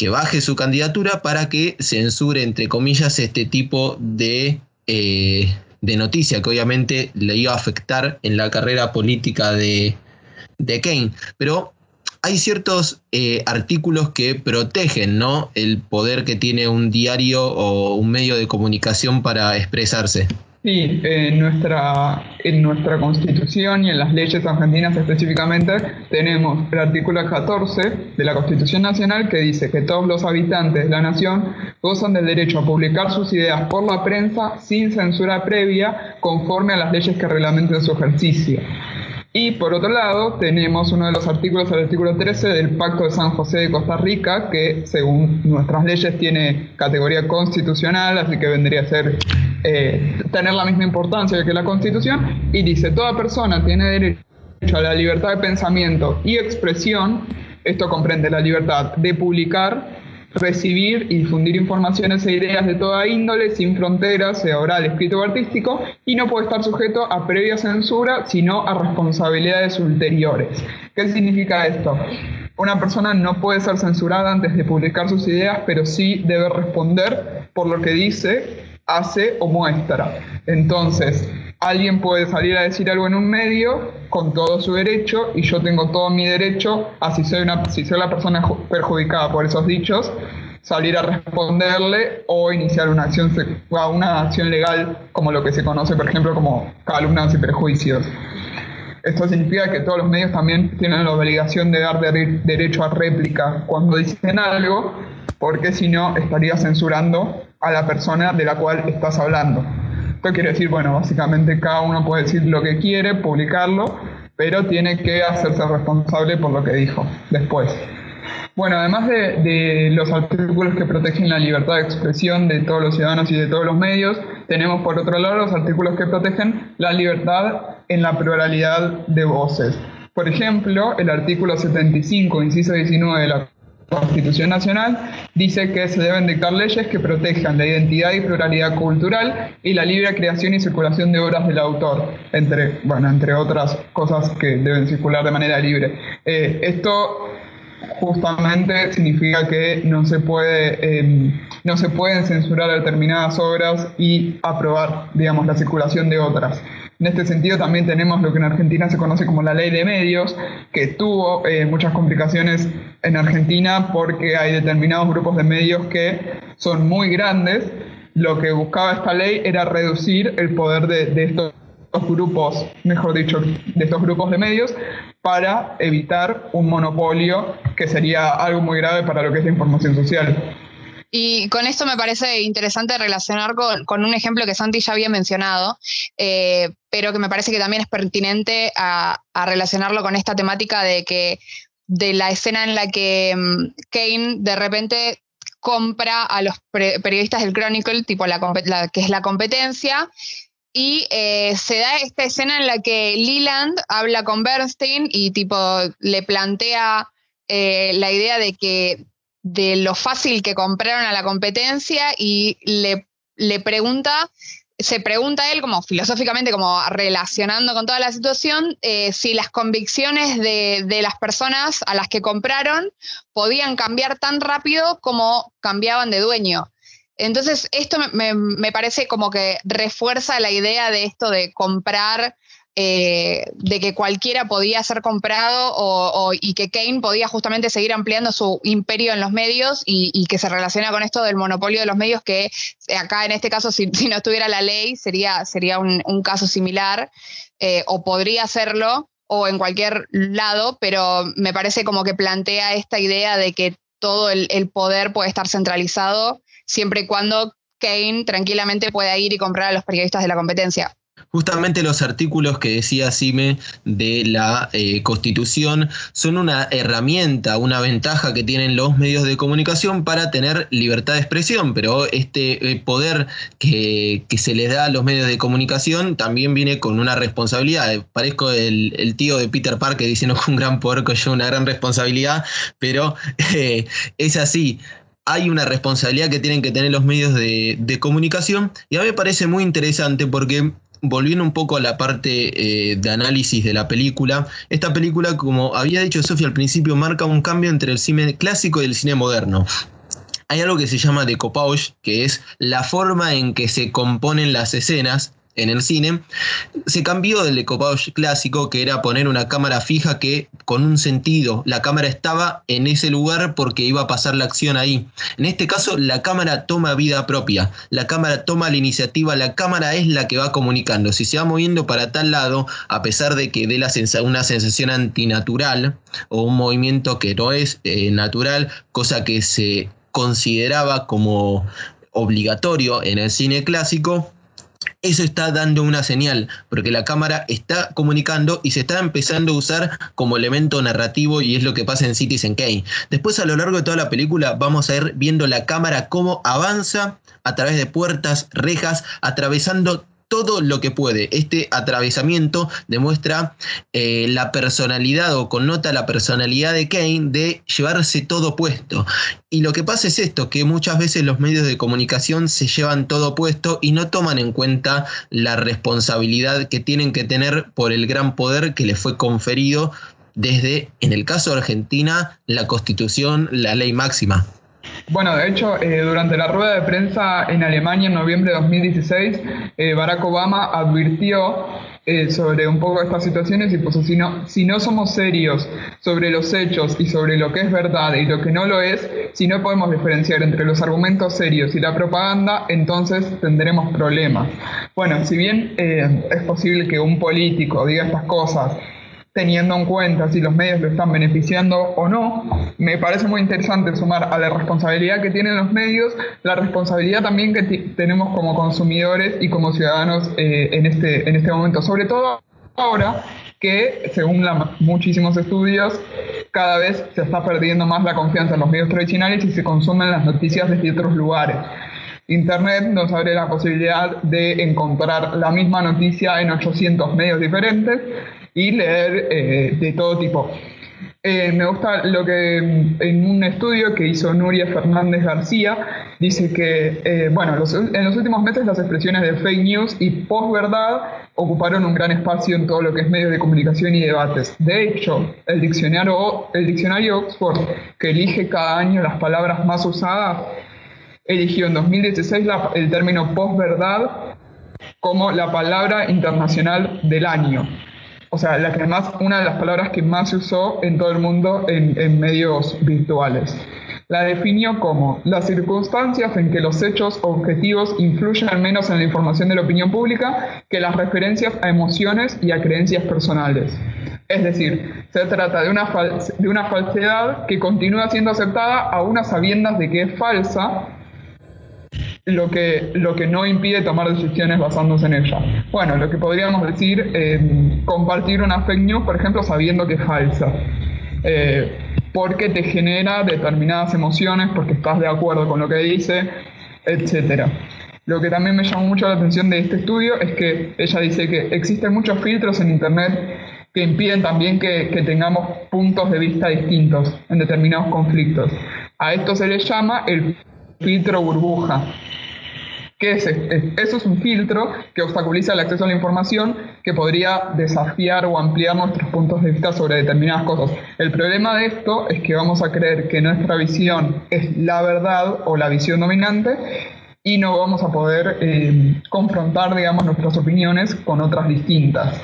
que baje su candidatura para que censure, entre comillas, este tipo de, eh, de noticia que obviamente le iba a afectar en la carrera política de, de Kane. Pero hay ciertos eh, artículos que protegen ¿no? el poder que tiene un diario o un medio de comunicación para expresarse. Sí, en nuestra, en nuestra constitución y en las leyes argentinas específicamente tenemos el artículo 14 de la Constitución Nacional que dice que todos los habitantes de la nación gozan del derecho a publicar sus ideas por la prensa sin censura previa conforme a las leyes que reglamenten su ejercicio. Y por otro lado, tenemos uno de los artículos, el artículo 13 del Pacto de San José de Costa Rica, que según nuestras leyes tiene categoría constitucional, así que vendría a ser eh, tener la misma importancia que la Constitución, y dice, toda persona tiene derecho a la libertad de pensamiento y expresión, esto comprende la libertad de publicar, recibir y difundir informaciones e ideas de toda índole, sin fronteras, sea oral, escrito o artístico, y no puede estar sujeto a previa censura, sino a responsabilidades ulteriores. ¿Qué significa esto? Una persona no puede ser censurada antes de publicar sus ideas, pero sí debe responder por lo que dice, hace o muestra. Entonces, alguien puede salir a decir algo en un medio con todo su derecho y yo tengo todo mi derecho a si soy, una, si soy la persona perjudicada por esos dichos, salir a responderle o iniciar una acción, una acción legal como lo que se conoce, por ejemplo, como calumnias y prejuicios. Esto significa que todos los medios también tienen la obligación de dar derecho a réplica cuando dicen algo, porque si no estaría censurando a la persona de la cual estás hablando. Esto quiere decir, bueno, básicamente cada uno puede decir lo que quiere, publicarlo, pero tiene que hacerse responsable por lo que dijo después. Bueno, además de, los artículos que protegen la libertad de expresión de todos los ciudadanos y de todos los medios, tenemos por otro lado los artículos que protegen la libertad en la pluralidad de voces. Por ejemplo, el artículo 75, inciso 19 de la Constitución Nacional dice que se deben dictar leyes que protejan la identidad y pluralidad cultural y la libre creación y circulación de obras del autor, entre, bueno, entre otras cosas que deben circular de manera libre. Eh, esto justamente significa que no se puede em, no se pueden censurar determinadas obras y aprobar digamos la circulación de otras en este sentido también tenemos lo que en Argentina se conoce como la ley de medios, que tuvo eh, muchas complicaciones en Argentina porque hay determinados grupos de medios que son muy grandes. Lo que buscaba esta ley era reducir el poder de, estos grupos, mejor dicho, de estos grupos de medios para evitar un monopolio que sería algo muy grave para lo que es la información social. Y con esto me parece interesante relacionar con, un ejemplo que Santi ya había mencionado, eh, pero que me parece que también es pertinente a, relacionarlo con esta temática de que de la escena en la que mm, Kane de repente compra a los periodistas del Chronicle, tipo la, que es la competencia, y eh, se da esta escena en la que Leland habla con Bernstein y tipo le plantea eh, la idea de que de lo fácil que compraron a la competencia y le, le pregunta se pregunta él, como filosóficamente, como relacionando con toda la situación, eh, si las convicciones de, de, las personas a las que compraron podían cambiar tan rápido como cambiaban de dueño. Entonces, esto me, me parece como que refuerza la idea de esto de comprar eh, de que cualquiera podía ser comprado y que Kane podía justamente seguir ampliando su imperio en los medios y, que se relaciona con esto del monopolio de los medios, que acá en este caso, [laughs] si, no estuviera la ley, sería, sería un, caso similar, eh, o podría serlo, o en cualquier lado, pero me parece como que plantea esta idea de que todo el, el poder puede estar centralizado siempre y cuando Kane tranquilamente pueda ir y comprar a los periodistas de la competencia. Justamente los artículos que decía Sime de la eh, Constitución son una herramienta, una ventaja que tienen los medios de comunicación para tener libertad de expresión, pero este eh, poder que, se les da a los medios de comunicación también viene con una responsabilidad. Parezco el, tío de Peter Parker diciendo que un gran poder conlleva una gran responsabilidad, pero eh, es así hay una responsabilidad que tienen que tener los medios de, de, comunicación y a mí me parece muy interesante porque volviendo un poco a la parte eh, de análisis de la película, esta película, como había dicho Sofía al principio, marca un cambio entre el cine clásico y el cine moderno. Hay algo que se llama decoupage, que es la forma en que se componen las escenas en el cine, se cambió del decoupage clásico, que era poner una cámara fija que con un sentido, la cámara estaba en ese lugar porque iba a pasar la acción ahí. En este caso, la cámara toma vida propia, la cámara toma la iniciativa, la cámara es la que va comunicando. Si se va moviendo para tal lado, a pesar de que dé una sensación antinatural o un movimiento que no es eh, natural, cosa que se consideraba como obligatorio en el cine clásico, eso está dando una señal, porque la cámara está comunicando y se está empezando a usar como elemento narrativo y es lo que pasa en Citizen Kane. Después a lo largo de toda la película vamos a ir viendo la cámara cómo avanza a través de puertas, rejas, atravesando todo lo que puede. Este atravesamiento demuestra eh, la personalidad o connota la personalidad de Kane de llevarse todo puesto. Y lo que pasa es esto, que muchas veces los medios de comunicación se llevan todo puesto y no toman en cuenta la responsabilidad que tienen que tener por el gran poder que les fue conferido desde, en el caso de Argentina, la constitución, la ley máxima. Bueno, de hecho, eh, durante la rueda de prensa en Alemania en noviembre de 2016, eh, Barack Obama advirtió eh, sobre un poco estas situaciones y pues si no, si no somos serios sobre los hechos y sobre lo que es verdad y lo que no lo es, si no podemos diferenciar entre los argumentos serios y la propaganda, entonces tendremos problemas. Bueno, si bien es posible que un político diga estas cosas teniendo en cuenta si los medios lo están beneficiando o no. Me parece muy interesante sumar a la responsabilidad que tienen los medios, la responsabilidad también que tenemos como consumidores y como ciudadanos eh, en, este, en este momento, sobre todo ahora que, según muchísimos estudios, cada vez se está perdiendo más la confianza en los medios tradicionales y se consumen las noticias desde otros lugares. Internet nos abre la posibilidad de encontrar la misma noticia en 800 medios diferentes y leer eh, de todo tipo. Eh, me gusta lo que en un estudio que hizo Nuria Fernández García dice que, eh, bueno, en los últimos meses las expresiones de fake news y posverdad ocuparon un gran espacio en todo lo que es medios de comunicación y debates. De hecho, el diccionario, el diccionario Oxford, que elige cada año las palabras más usadas, eligió en 2016 el término posverdad como la palabra internacional del año o sea, la que más, una de las palabras que más se usó en todo el mundo en, medios virtuales. La definió como las circunstancias en que los hechos objetivos influyen al menos en la información de la opinión pública que las referencias a emociones y a creencias personales. Es decir, se trata de una, de una falsedad que continúa siendo aceptada a unas sabiendas de que es falsa lo que, lo que no impide tomar decisiones basándose en ella. Bueno, lo que podríamos decir, eh, compartir una fake news, por ejemplo, sabiendo que es falsa. Eh, porque te genera determinadas emociones, porque estás de acuerdo con lo que dice, etc. Lo que también me llamó mucho la atención de este estudio es que ella dice que existen muchos filtros en Internet que impiden también que, tengamos puntos de vista distintos en determinados conflictos. A esto se le llama el filtro burbuja. ¿Qué es? Eso es un filtro que obstaculiza el acceso a la información que podría desafiar o ampliar nuestros puntos de vista sobre determinadas cosas. El problema de esto es que vamos a creer que nuestra visión es la verdad o la visión dominante y no vamos a poder eh, confrontar, digamos, nuestras opiniones con otras distintas.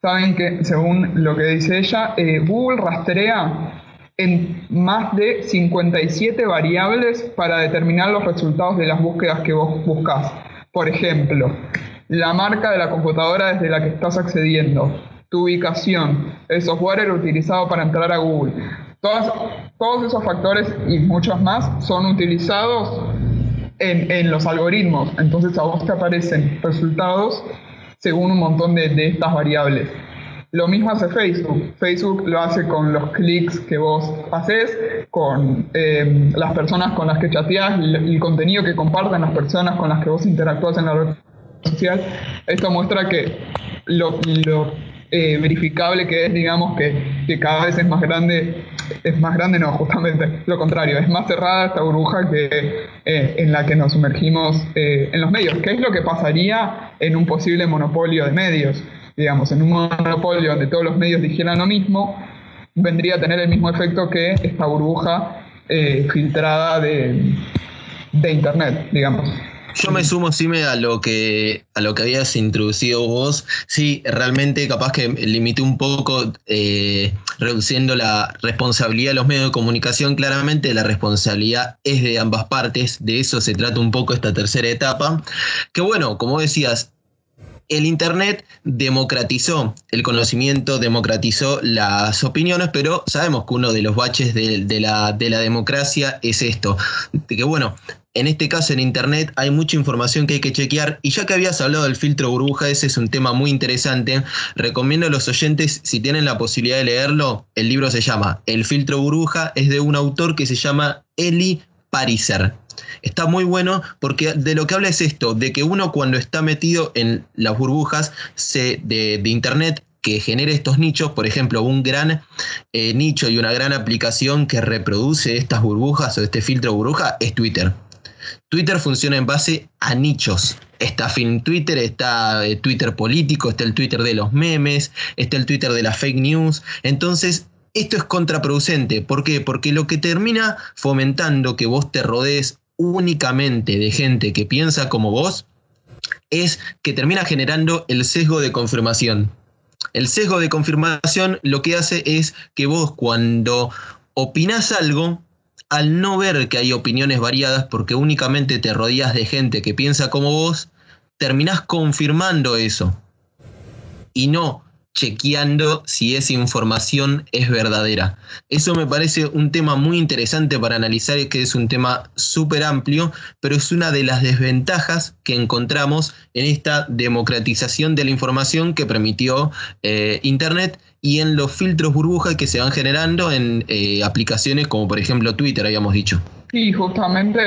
Saben que, según lo que dice ella, eh, Google rastrea en más de 57 variables para determinar los resultados de las búsquedas que vos buscas. Por ejemplo, la marca de la computadora desde la que estás accediendo, tu ubicación, el software utilizado para entrar a Google. todos esos factores y muchos más son utilizados en, los algoritmos. Entonces a vos te aparecen resultados según un montón de, estas variables. Lo mismo hace Facebook. Facebook lo hace con los clics que vos haces, con eh, las personas con las que chateás, el, el, contenido que comparten las personas con las que vos interactúas en la red social. Esto muestra que lo, lo eh, verificable que es, digamos, que, que, cada vez es más grande, es más grande, no, justamente lo contrario, es más cerrada esta burbuja que, eh, en la que nos sumergimos eh, en los medios. ¿Qué es lo que pasaría en un posible monopolio de medios? Digamos, en un monopolio donde todos los medios dijeran lo mismo, vendría a tener el mismo efecto que esta burbuja filtrada de, de Internet, digamos. Yo me sumo, Sime, a lo que a lo que habías introducido vos. Sí, realmente capaz que limité un poco eh, reduciendo la responsabilidad de los medios de comunicación. Claramente la responsabilidad es de ambas partes. De eso se trata un poco esta tercera etapa. Que bueno, como decías, el Internet democratizó el conocimiento, democratizó las opiniones, pero sabemos que uno de los baches de, la, la democracia es esto, de que bueno, en este caso en Internet hay mucha información que hay que chequear y ya que habías hablado del filtro burbuja, ese es un tema muy interesante, recomiendo a los oyentes, si tienen la posibilidad de leerlo, el libro se llama El filtro burbuja, es de un autor que se llama Eli Pariser. Está muy bueno porque de lo que habla es esto, de que uno cuando está metido en las burbujas de, Internet que genere estos nichos, por ejemplo, un gran eh, nicho y una gran aplicación que reproduce estas burbujas o este filtro burbuja es Twitter. Twitter funciona en base a nichos. Está fin Twitter, está eh, Twitter político, está el Twitter de los memes, está el Twitter de las fake news. Entonces, esto es contraproducente. ¿Por qué? Porque lo que termina fomentando que vos te rodees únicamente de gente que piensa como vos es que termina generando el sesgo de confirmación. El sesgo de confirmación lo que hace es que vos cuando opinás algo, al no ver que hay opiniones variadas porque únicamente te rodeas de gente que piensa como vos, terminás confirmando eso y no chequeando si esa información es verdadera. Eso me parece un tema muy interesante para analizar, que es un tema súper amplio, pero es una de las desventajas que encontramos en esta democratización de la información que permitió eh, Internet y en los filtros burbujas que se van generando en eh, aplicaciones como por ejemplo Twitter, habíamos dicho. Sí, justamente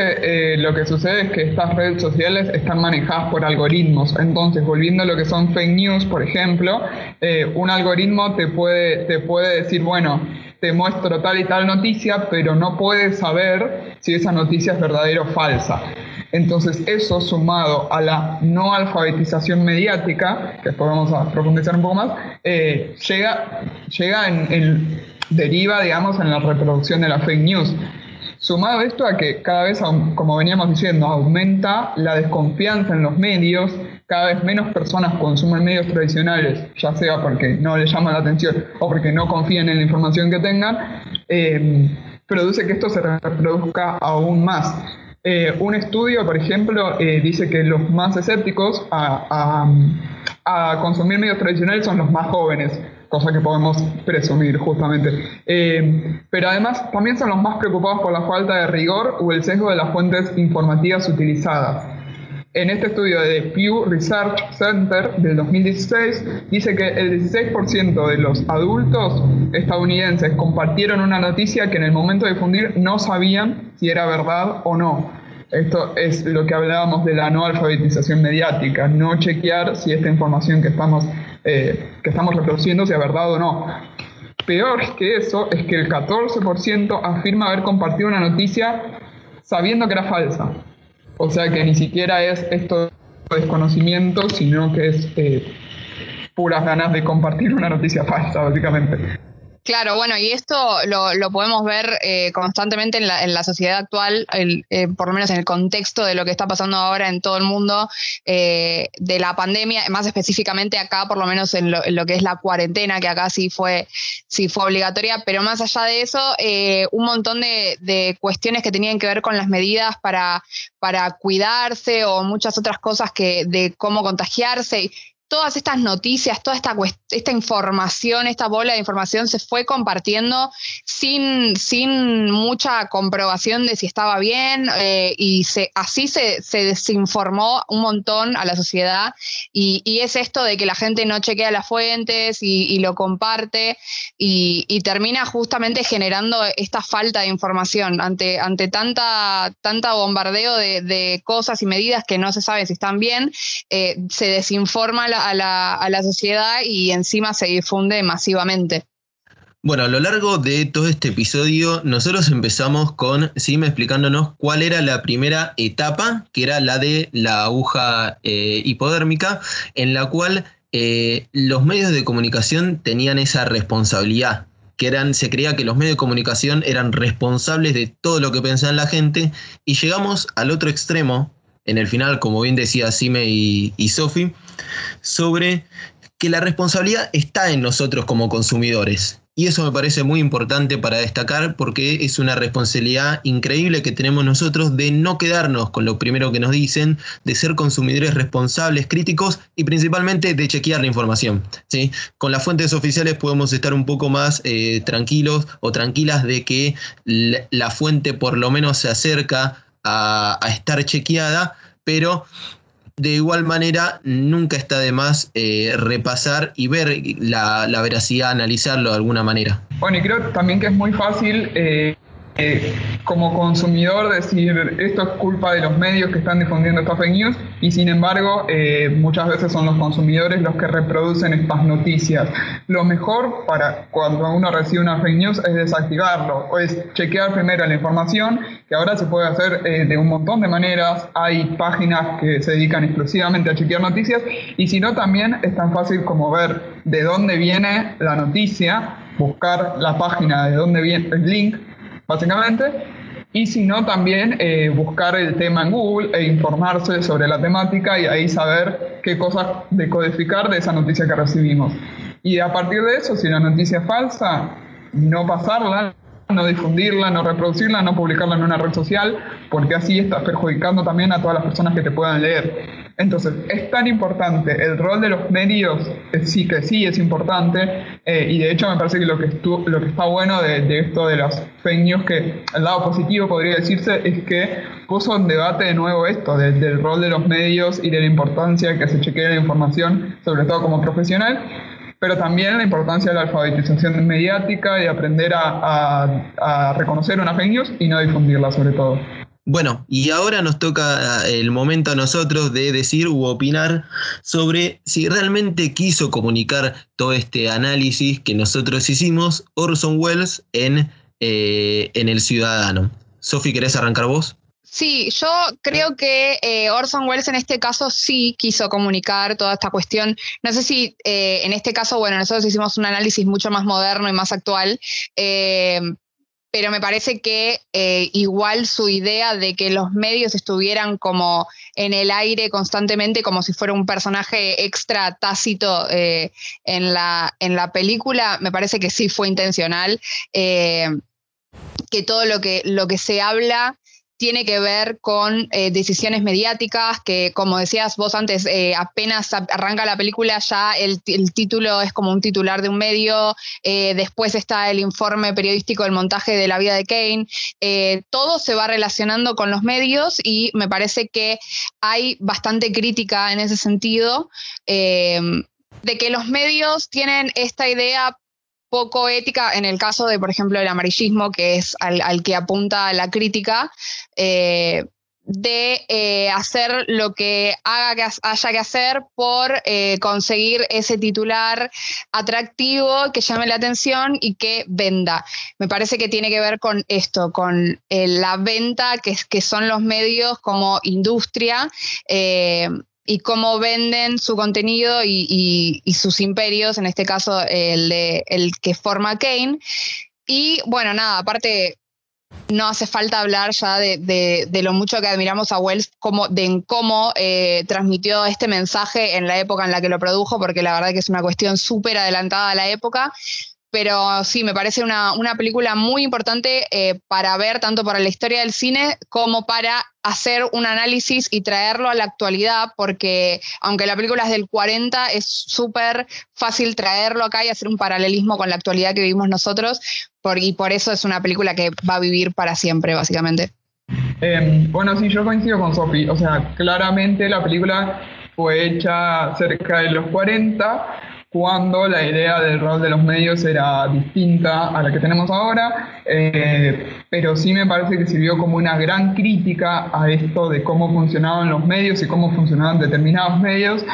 eh, lo que sucede es que estas redes sociales están manejadas por algoritmos. Entonces, volviendo a lo que son fake news, por ejemplo, eh, un algoritmo te puede, te puede decir, bueno, te muestro tal y tal noticia, pero no puedes saber si esa noticia es verdadera o falsa. Entonces eso sumado a la no alfabetización mediática, que después vamos a profundizar un poco más, eh, llega, llega en, deriva, digamos, en la reproducción de la fake news. Sumado esto a que cada vez, como veníamos diciendo, aumenta la desconfianza en los medios, cada vez menos personas consumen medios tradicionales, ya sea porque no les llama la atención o porque no confían en la información que tengan, eh, produce que esto se reproduzca aún más. Eh, un estudio, por ejemplo, eh, dice que los más escépticos a, consumir medios tradicionales son los más jóvenes, cosa que podemos presumir justamente. Eh, pero además también son los más preocupados por la falta de rigor o el sesgo de las fuentes informativas utilizadas. En este estudio de Pew Research Center del 2016 dice que el 16% de los adultos estadounidenses compartieron una noticia que en el momento de difundir no sabían si era verdad o no. Esto es lo que hablábamos de la no alfabetización mediática, no chequear si esta información que estamos, eh, que estamos reproduciendo sea verdad o no. Peor que eso es que el 14% afirma haber compartido una noticia sabiendo que era falsa. O sea que ni siquiera es esto de desconocimiento, sino que es eh, puras ganas de compartir una noticia falsa, básicamente. Claro, bueno, y esto lo, podemos ver eh, constantemente en la, sociedad actual, eh, por lo menos en el contexto de lo que está pasando ahora en todo el mundo, eh, de la pandemia, más específicamente acá, por lo menos en lo, que es la cuarentena, que acá sí fue, sí fue obligatoria, pero más allá de eso, un montón de, de, cuestiones que tenían que ver con las medidas para, para cuidarse o muchas otras cosas que de cómo contagiarse todas estas noticias, toda esta, esta información, esta bola de información se fue compartiendo sin, sin mucha comprobación de si estaba bien eh, y se, así se, desinformó un montón a la sociedad. Y, es esto de que la gente no chequea las fuentes y, lo comparte y, termina justamente generando esta falta de información ante, ante tanta, tanta bombardeo de, cosas y medidas que no se sabe si están bien, eh, se desinforma a la, sociedad y encima se difunde masivamente. Bueno, a lo largo de todo este episodio, nosotros empezamos con Sim explicándonos cuál era la primera etapa, que era la de la aguja eh, hipodérmica, en la cual eh, los medios de comunicación tenían esa responsabilidad, que eran, se creía que los medios de comunicación eran responsables de todo lo que pensaba la gente, y llegamos al otro extremo, en el final, como bien decía Sime y, Sofi, sobre que la responsabilidad está en nosotros como consumidores. Y eso me parece muy importante para destacar porque es una responsabilidad increíble que tenemos nosotros de no quedarnos con lo primero que nos dicen, de ser consumidores responsables, críticos y principalmente de chequear la información. ¿sí? Con las fuentes oficiales podemos estar un poco más eh, tranquilos o tranquilas de que la, fuente por lo menos se acerca a, estar chequeada, pero de igual manera nunca está de más eh, repasar y ver la, la, veracidad, analizarlo de alguna manera. Bueno, y creo también que es muy fácil eh, como consumidor decir esto es culpa de los medios que están difundiendo estas fake news y sin embargo eh, muchas veces son los consumidores los que reproducen estas noticias. Lo mejor para cuando uno recibe una fake news es desactivarlo o es chequear primero la información que ahora se puede hacer eh, de un montón de maneras. Hay páginas que se dedican exclusivamente a chequear noticias y si no también es tan fácil como ver de dónde viene la noticia, buscar la página de dónde viene el link básicamente. Y si no, también eh, buscar el tema en Google e informarse sobre la temática y ahí saber qué cosas decodificar de esa noticia que recibimos. Y a partir de eso, si la noticia es falsa, no pasarla, no difundirla, no reproducirla, no publicarla en una red social, porque así estás perjudicando también a todas las personas que te puedan leer. Entonces, es tan importante el rol de los medios, sí que sí es importante, eh, y de hecho me parece que lo que, está bueno de, esto de las fake que el lado positivo podría decirse, es que puso en debate de nuevo esto, del rol de los medios y de la importancia que se chequee la información, sobre todo como profesional, pero también la importancia de la alfabetización mediática y aprender a, a reconocer una fake y no difundirla sobre todo. Bueno, y ahora nos toca ah, el momento a nosotros de decir u opinar sobre si realmente quiso comunicar todo este análisis que nosotros hicimos Orson Welles en, eh, en El Ciudadano. Sofi, ¿querés arrancar vos? Sí, yo creo que eh, Orson Welles en este caso sí quiso comunicar toda esta cuestión. No sé si eh, en este caso, bueno, nosotros hicimos un análisis mucho más moderno y más actual, pero me parece que eh, igual su idea de que los medios estuvieran como en el aire constantemente, como si fuera un personaje extra tácito eh, en, la, en la película, me parece que sí fue intencional. Eh, que todo lo que, lo que se habla tiene que ver con eh, decisiones mediáticas, que como decías vos antes, eh, apenas arranca la película ya el, título es como un titular de un medio, eh, después está el informe periodístico del montaje de la vida de Kane, todo se va relacionando con los medios y me parece que hay bastante crítica en ese sentido de que los medios tienen esta idea poco ética en el caso de, por ejemplo, el amarillismo, que es al, que apunta la crítica, eh, de eh, hacer lo que haga que haya que hacer por eh, conseguir ese titular atractivo que llame la atención y que venda. Me parece que tiene que ver con esto, con la venta, que, que, son los medios como industria y cómo venden su contenido y, sus imperios, en este caso el, de, el que forma Kane. Y bueno, nada, aparte no hace falta hablar ya de, lo mucho que admiramos a Wells, como, de en cómo eh, transmitió este mensaje en la época en la que lo produjo, porque la verdad que es una cuestión súper adelantada a la época. Pero sí, me parece una, película muy importante eh, para ver tanto para la historia del cine como para hacer un análisis y traerlo a la actualidad, porque aunque la película es del 40, es súper fácil traerlo acá y hacer un paralelismo con la actualidad que vivimos nosotros, y por eso es una película que va a vivir para siempre, básicamente. Em, bueno, sí, yo coincido con Sophie. O sea, claramente la película fue hecha cerca de los 40 cuando la idea del rol de los medios era distinta a la que tenemos ahora, eh, pero sí me parece que sirvió como una gran crítica a esto de cómo funcionaban los medios y cómo funcionaban determinados medios,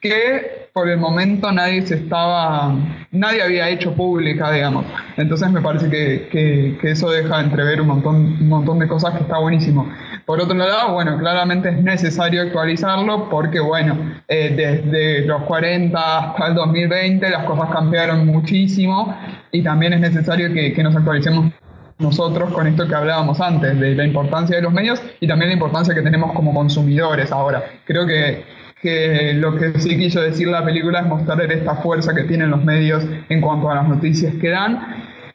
que por el momento nadie se estaba, nadie había hecho pública, digamos. Entonces me parece que, eso deja entrever un montón, un montón de cosas que está buenísimo. Por otro lado, bueno, claramente es necesario actualizarlo porque, bueno, eh, desde los 40 hasta el 2020 las cosas cambiaron muchísimo y también es necesario que, nos actualicemos nosotros con esto que hablábamos antes, de la importancia de los medios y también la importancia que tenemos como consumidores ahora. Creo que que lo que sí quiso decir la película es mostrar esta fuerza que tienen los medios en cuanto a las noticias que dan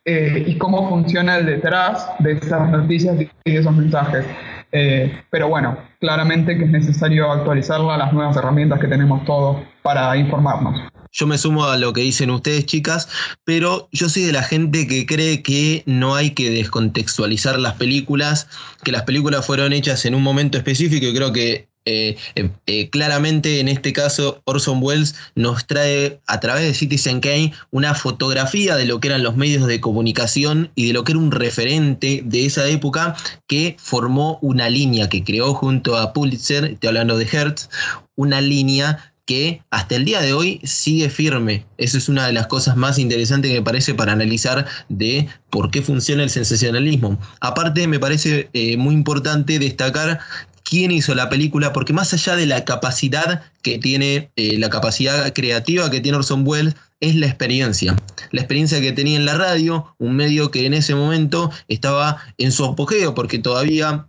eh, y cómo funciona el detrás de esas noticias y de esos mensajes. Eh, pero bueno, claramente que es necesario actualizarla las nuevas herramientas que tenemos todos para informarnos. Yo me sumo a lo que dicen ustedes, chicas, pero yo soy de la gente que cree que no hay que descontextualizar las películas, que las películas fueron hechas en un momento específico y creo que eh, eh, eh, claramente en este caso Orson Welles nos trae a través de Citizen Kane una fotografía de lo que eran los medios de comunicación y de lo que era un referente de esa época que formó una línea que creó junto a Pulitzer, estoy hablando de Hertz, una línea que hasta el día de hoy sigue firme. Eso es una de las cosas más interesantes que me parece para analizar de por qué funciona el sensacionalismo. Aparte, me parece muy importante destacar quién hizo la película, porque más allá de la capacidad que tiene, eh, la capacidad creativa que tiene Orson Welles, es la experiencia. La experiencia que tenía en la radio, un medio que en ese momento estaba en su apogeo, porque todavía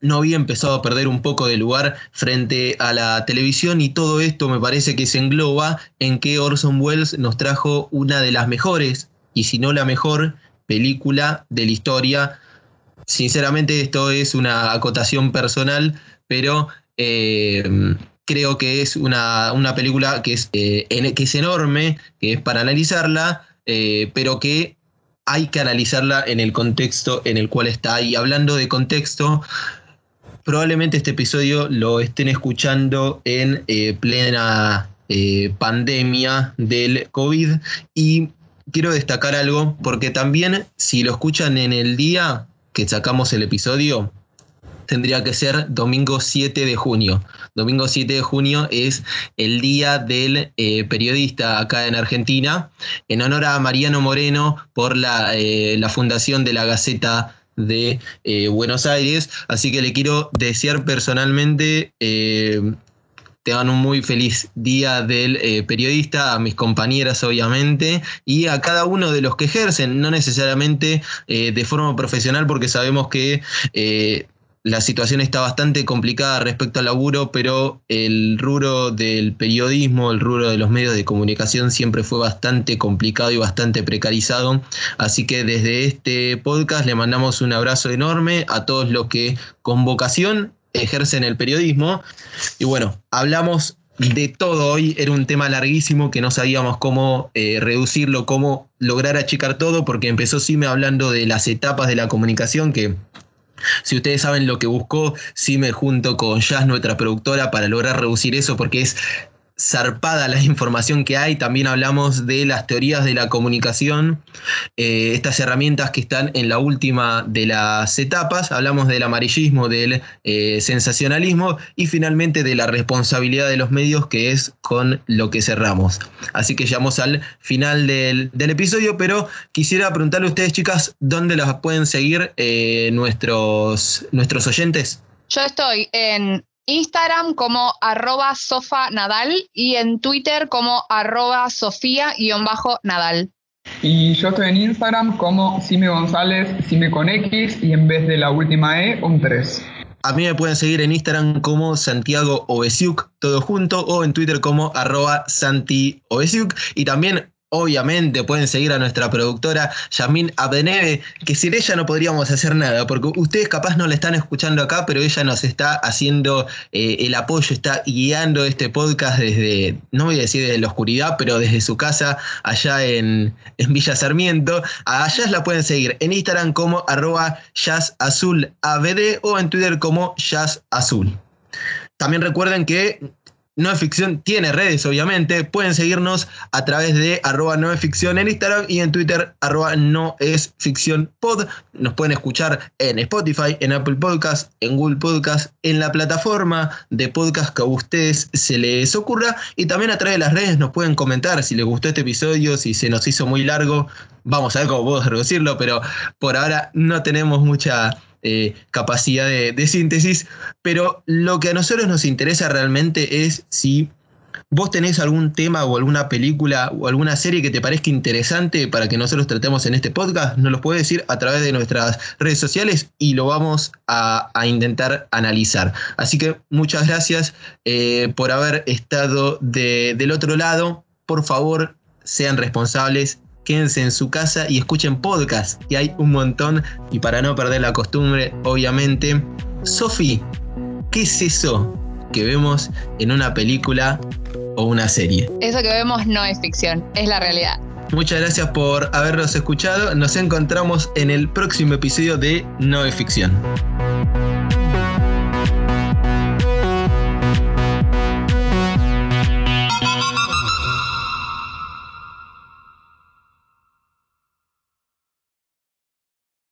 no había empezado a perder un poco de lugar frente a la televisión y todo esto me parece que se engloba en que Orson Welles nos trajo una de las mejores, y si no la mejor, película de la historia Sinceramente esto es una acotación personal, pero eh, creo que es una, película que es, eh, que es enorme, que es para analizarla, eh, pero que hay que analizarla en el contexto en el cual está. Y hablando de contexto, probablemente este episodio lo estén escuchando en plena pandemia del COVID y quiero destacar algo porque también si lo escuchan en el día que sacamos el episodio, tendría que ser domingo 7 de junio. Domingo 7 de junio es el día del eh, periodista acá en Argentina, en honor a Mariano Moreno por la, eh, la fundación de la Gaceta de eh, Buenos Aires. Así que le quiero desear personalmente tengan un muy feliz día del eh, periodista, a mis compañeras obviamente, y a cada uno de los que ejercen, no necesariamente eh, de forma profesional, porque sabemos que eh, la situación está bastante complicada respecto al laburo, pero el rubro del periodismo, el rubro de los medios de comunicación siempre fue bastante complicado y bastante precarizado. Así que desde este podcast le mandamos un abrazo enorme a todos los que con vocación ejercen el periodismo. Y bueno, hablamos de todo hoy. Era un tema larguísimo que no sabíamos cómo eh, reducirlo, cómo lograr achicar todo, porque empezó Sime hablando de las etapas de la comunicación que... Si ustedes saben lo que buscó Sime junto con Jazz, nuestra productora, para lograr reducir eso, porque es zarpada la información que hay. También hablamos de las teorías de la comunicación, eh, estas herramientas que están en la última de las etapas. Hablamos del amarillismo, del eh, sensacionalismo y finalmente de la responsabilidad de los medios, que es con lo que cerramos. Así que llegamos al final del, episodio, pero quisiera preguntarle a ustedes, chicas, ¿dónde las pueden seguir eh, nuestros, nuestros oyentes? Yo estoy en Instagram como arroba sofanadal y en Twitter como arroba sofía-nadal. Y yo estoy en Instagram como Sime González, Sime con X y en vez de la última E, un 3. A mí me pueden seguir en Instagram como Santiago Obesiuk, todo junto, o en Twitter como arroba Santi Y también Obviamente pueden seguir a nuestra productora Yamin Abdeneve, que sin ella no podríamos hacer nada, porque ustedes capaz no la están escuchando acá, pero ella nos está haciendo eh, el apoyo, está guiando este podcast desde, no voy a decir desde la oscuridad, pero desde su casa allá en, en Villa Sarmiento. A la pueden seguir en Instagram como arroba jazzazulabd o en Twitter como jazzazul. También recuerden que no es ficción tiene redes, obviamente. Pueden seguirnos a través de arroba no es ficción en Instagram y en Twitter arroba no es ficción pod. Nos pueden escuchar en Spotify, en Apple Podcast, en Google Podcast, en la plataforma de podcast que a ustedes se les ocurra. Y también a través de las redes nos pueden comentar si les gustó este episodio, si se nos hizo muy largo. Vamos a ver cómo puedo reducirlo, pero por ahora no tenemos mucha eh, capacidad de, síntesis, pero lo que a nosotros nos interesa realmente es si vos tenés algún tema o alguna película o alguna serie que te parezca interesante para que nosotros tratemos en este podcast, nos lo puedes decir a través de nuestras redes sociales y lo vamos a, intentar analizar. Así que muchas gracias eh, por haber estado del otro lado. Por favor, sean responsables quédense en su casa y escuchen podcast, que hay un montón. Y para no perder la costumbre, obviamente, Sofi, ¿qué es eso que vemos en una película o una serie? Eso que vemos no es ficción, es la realidad. Muchas gracias por habernos escuchado. Nos encontramos en el próximo episodio de No es ficción.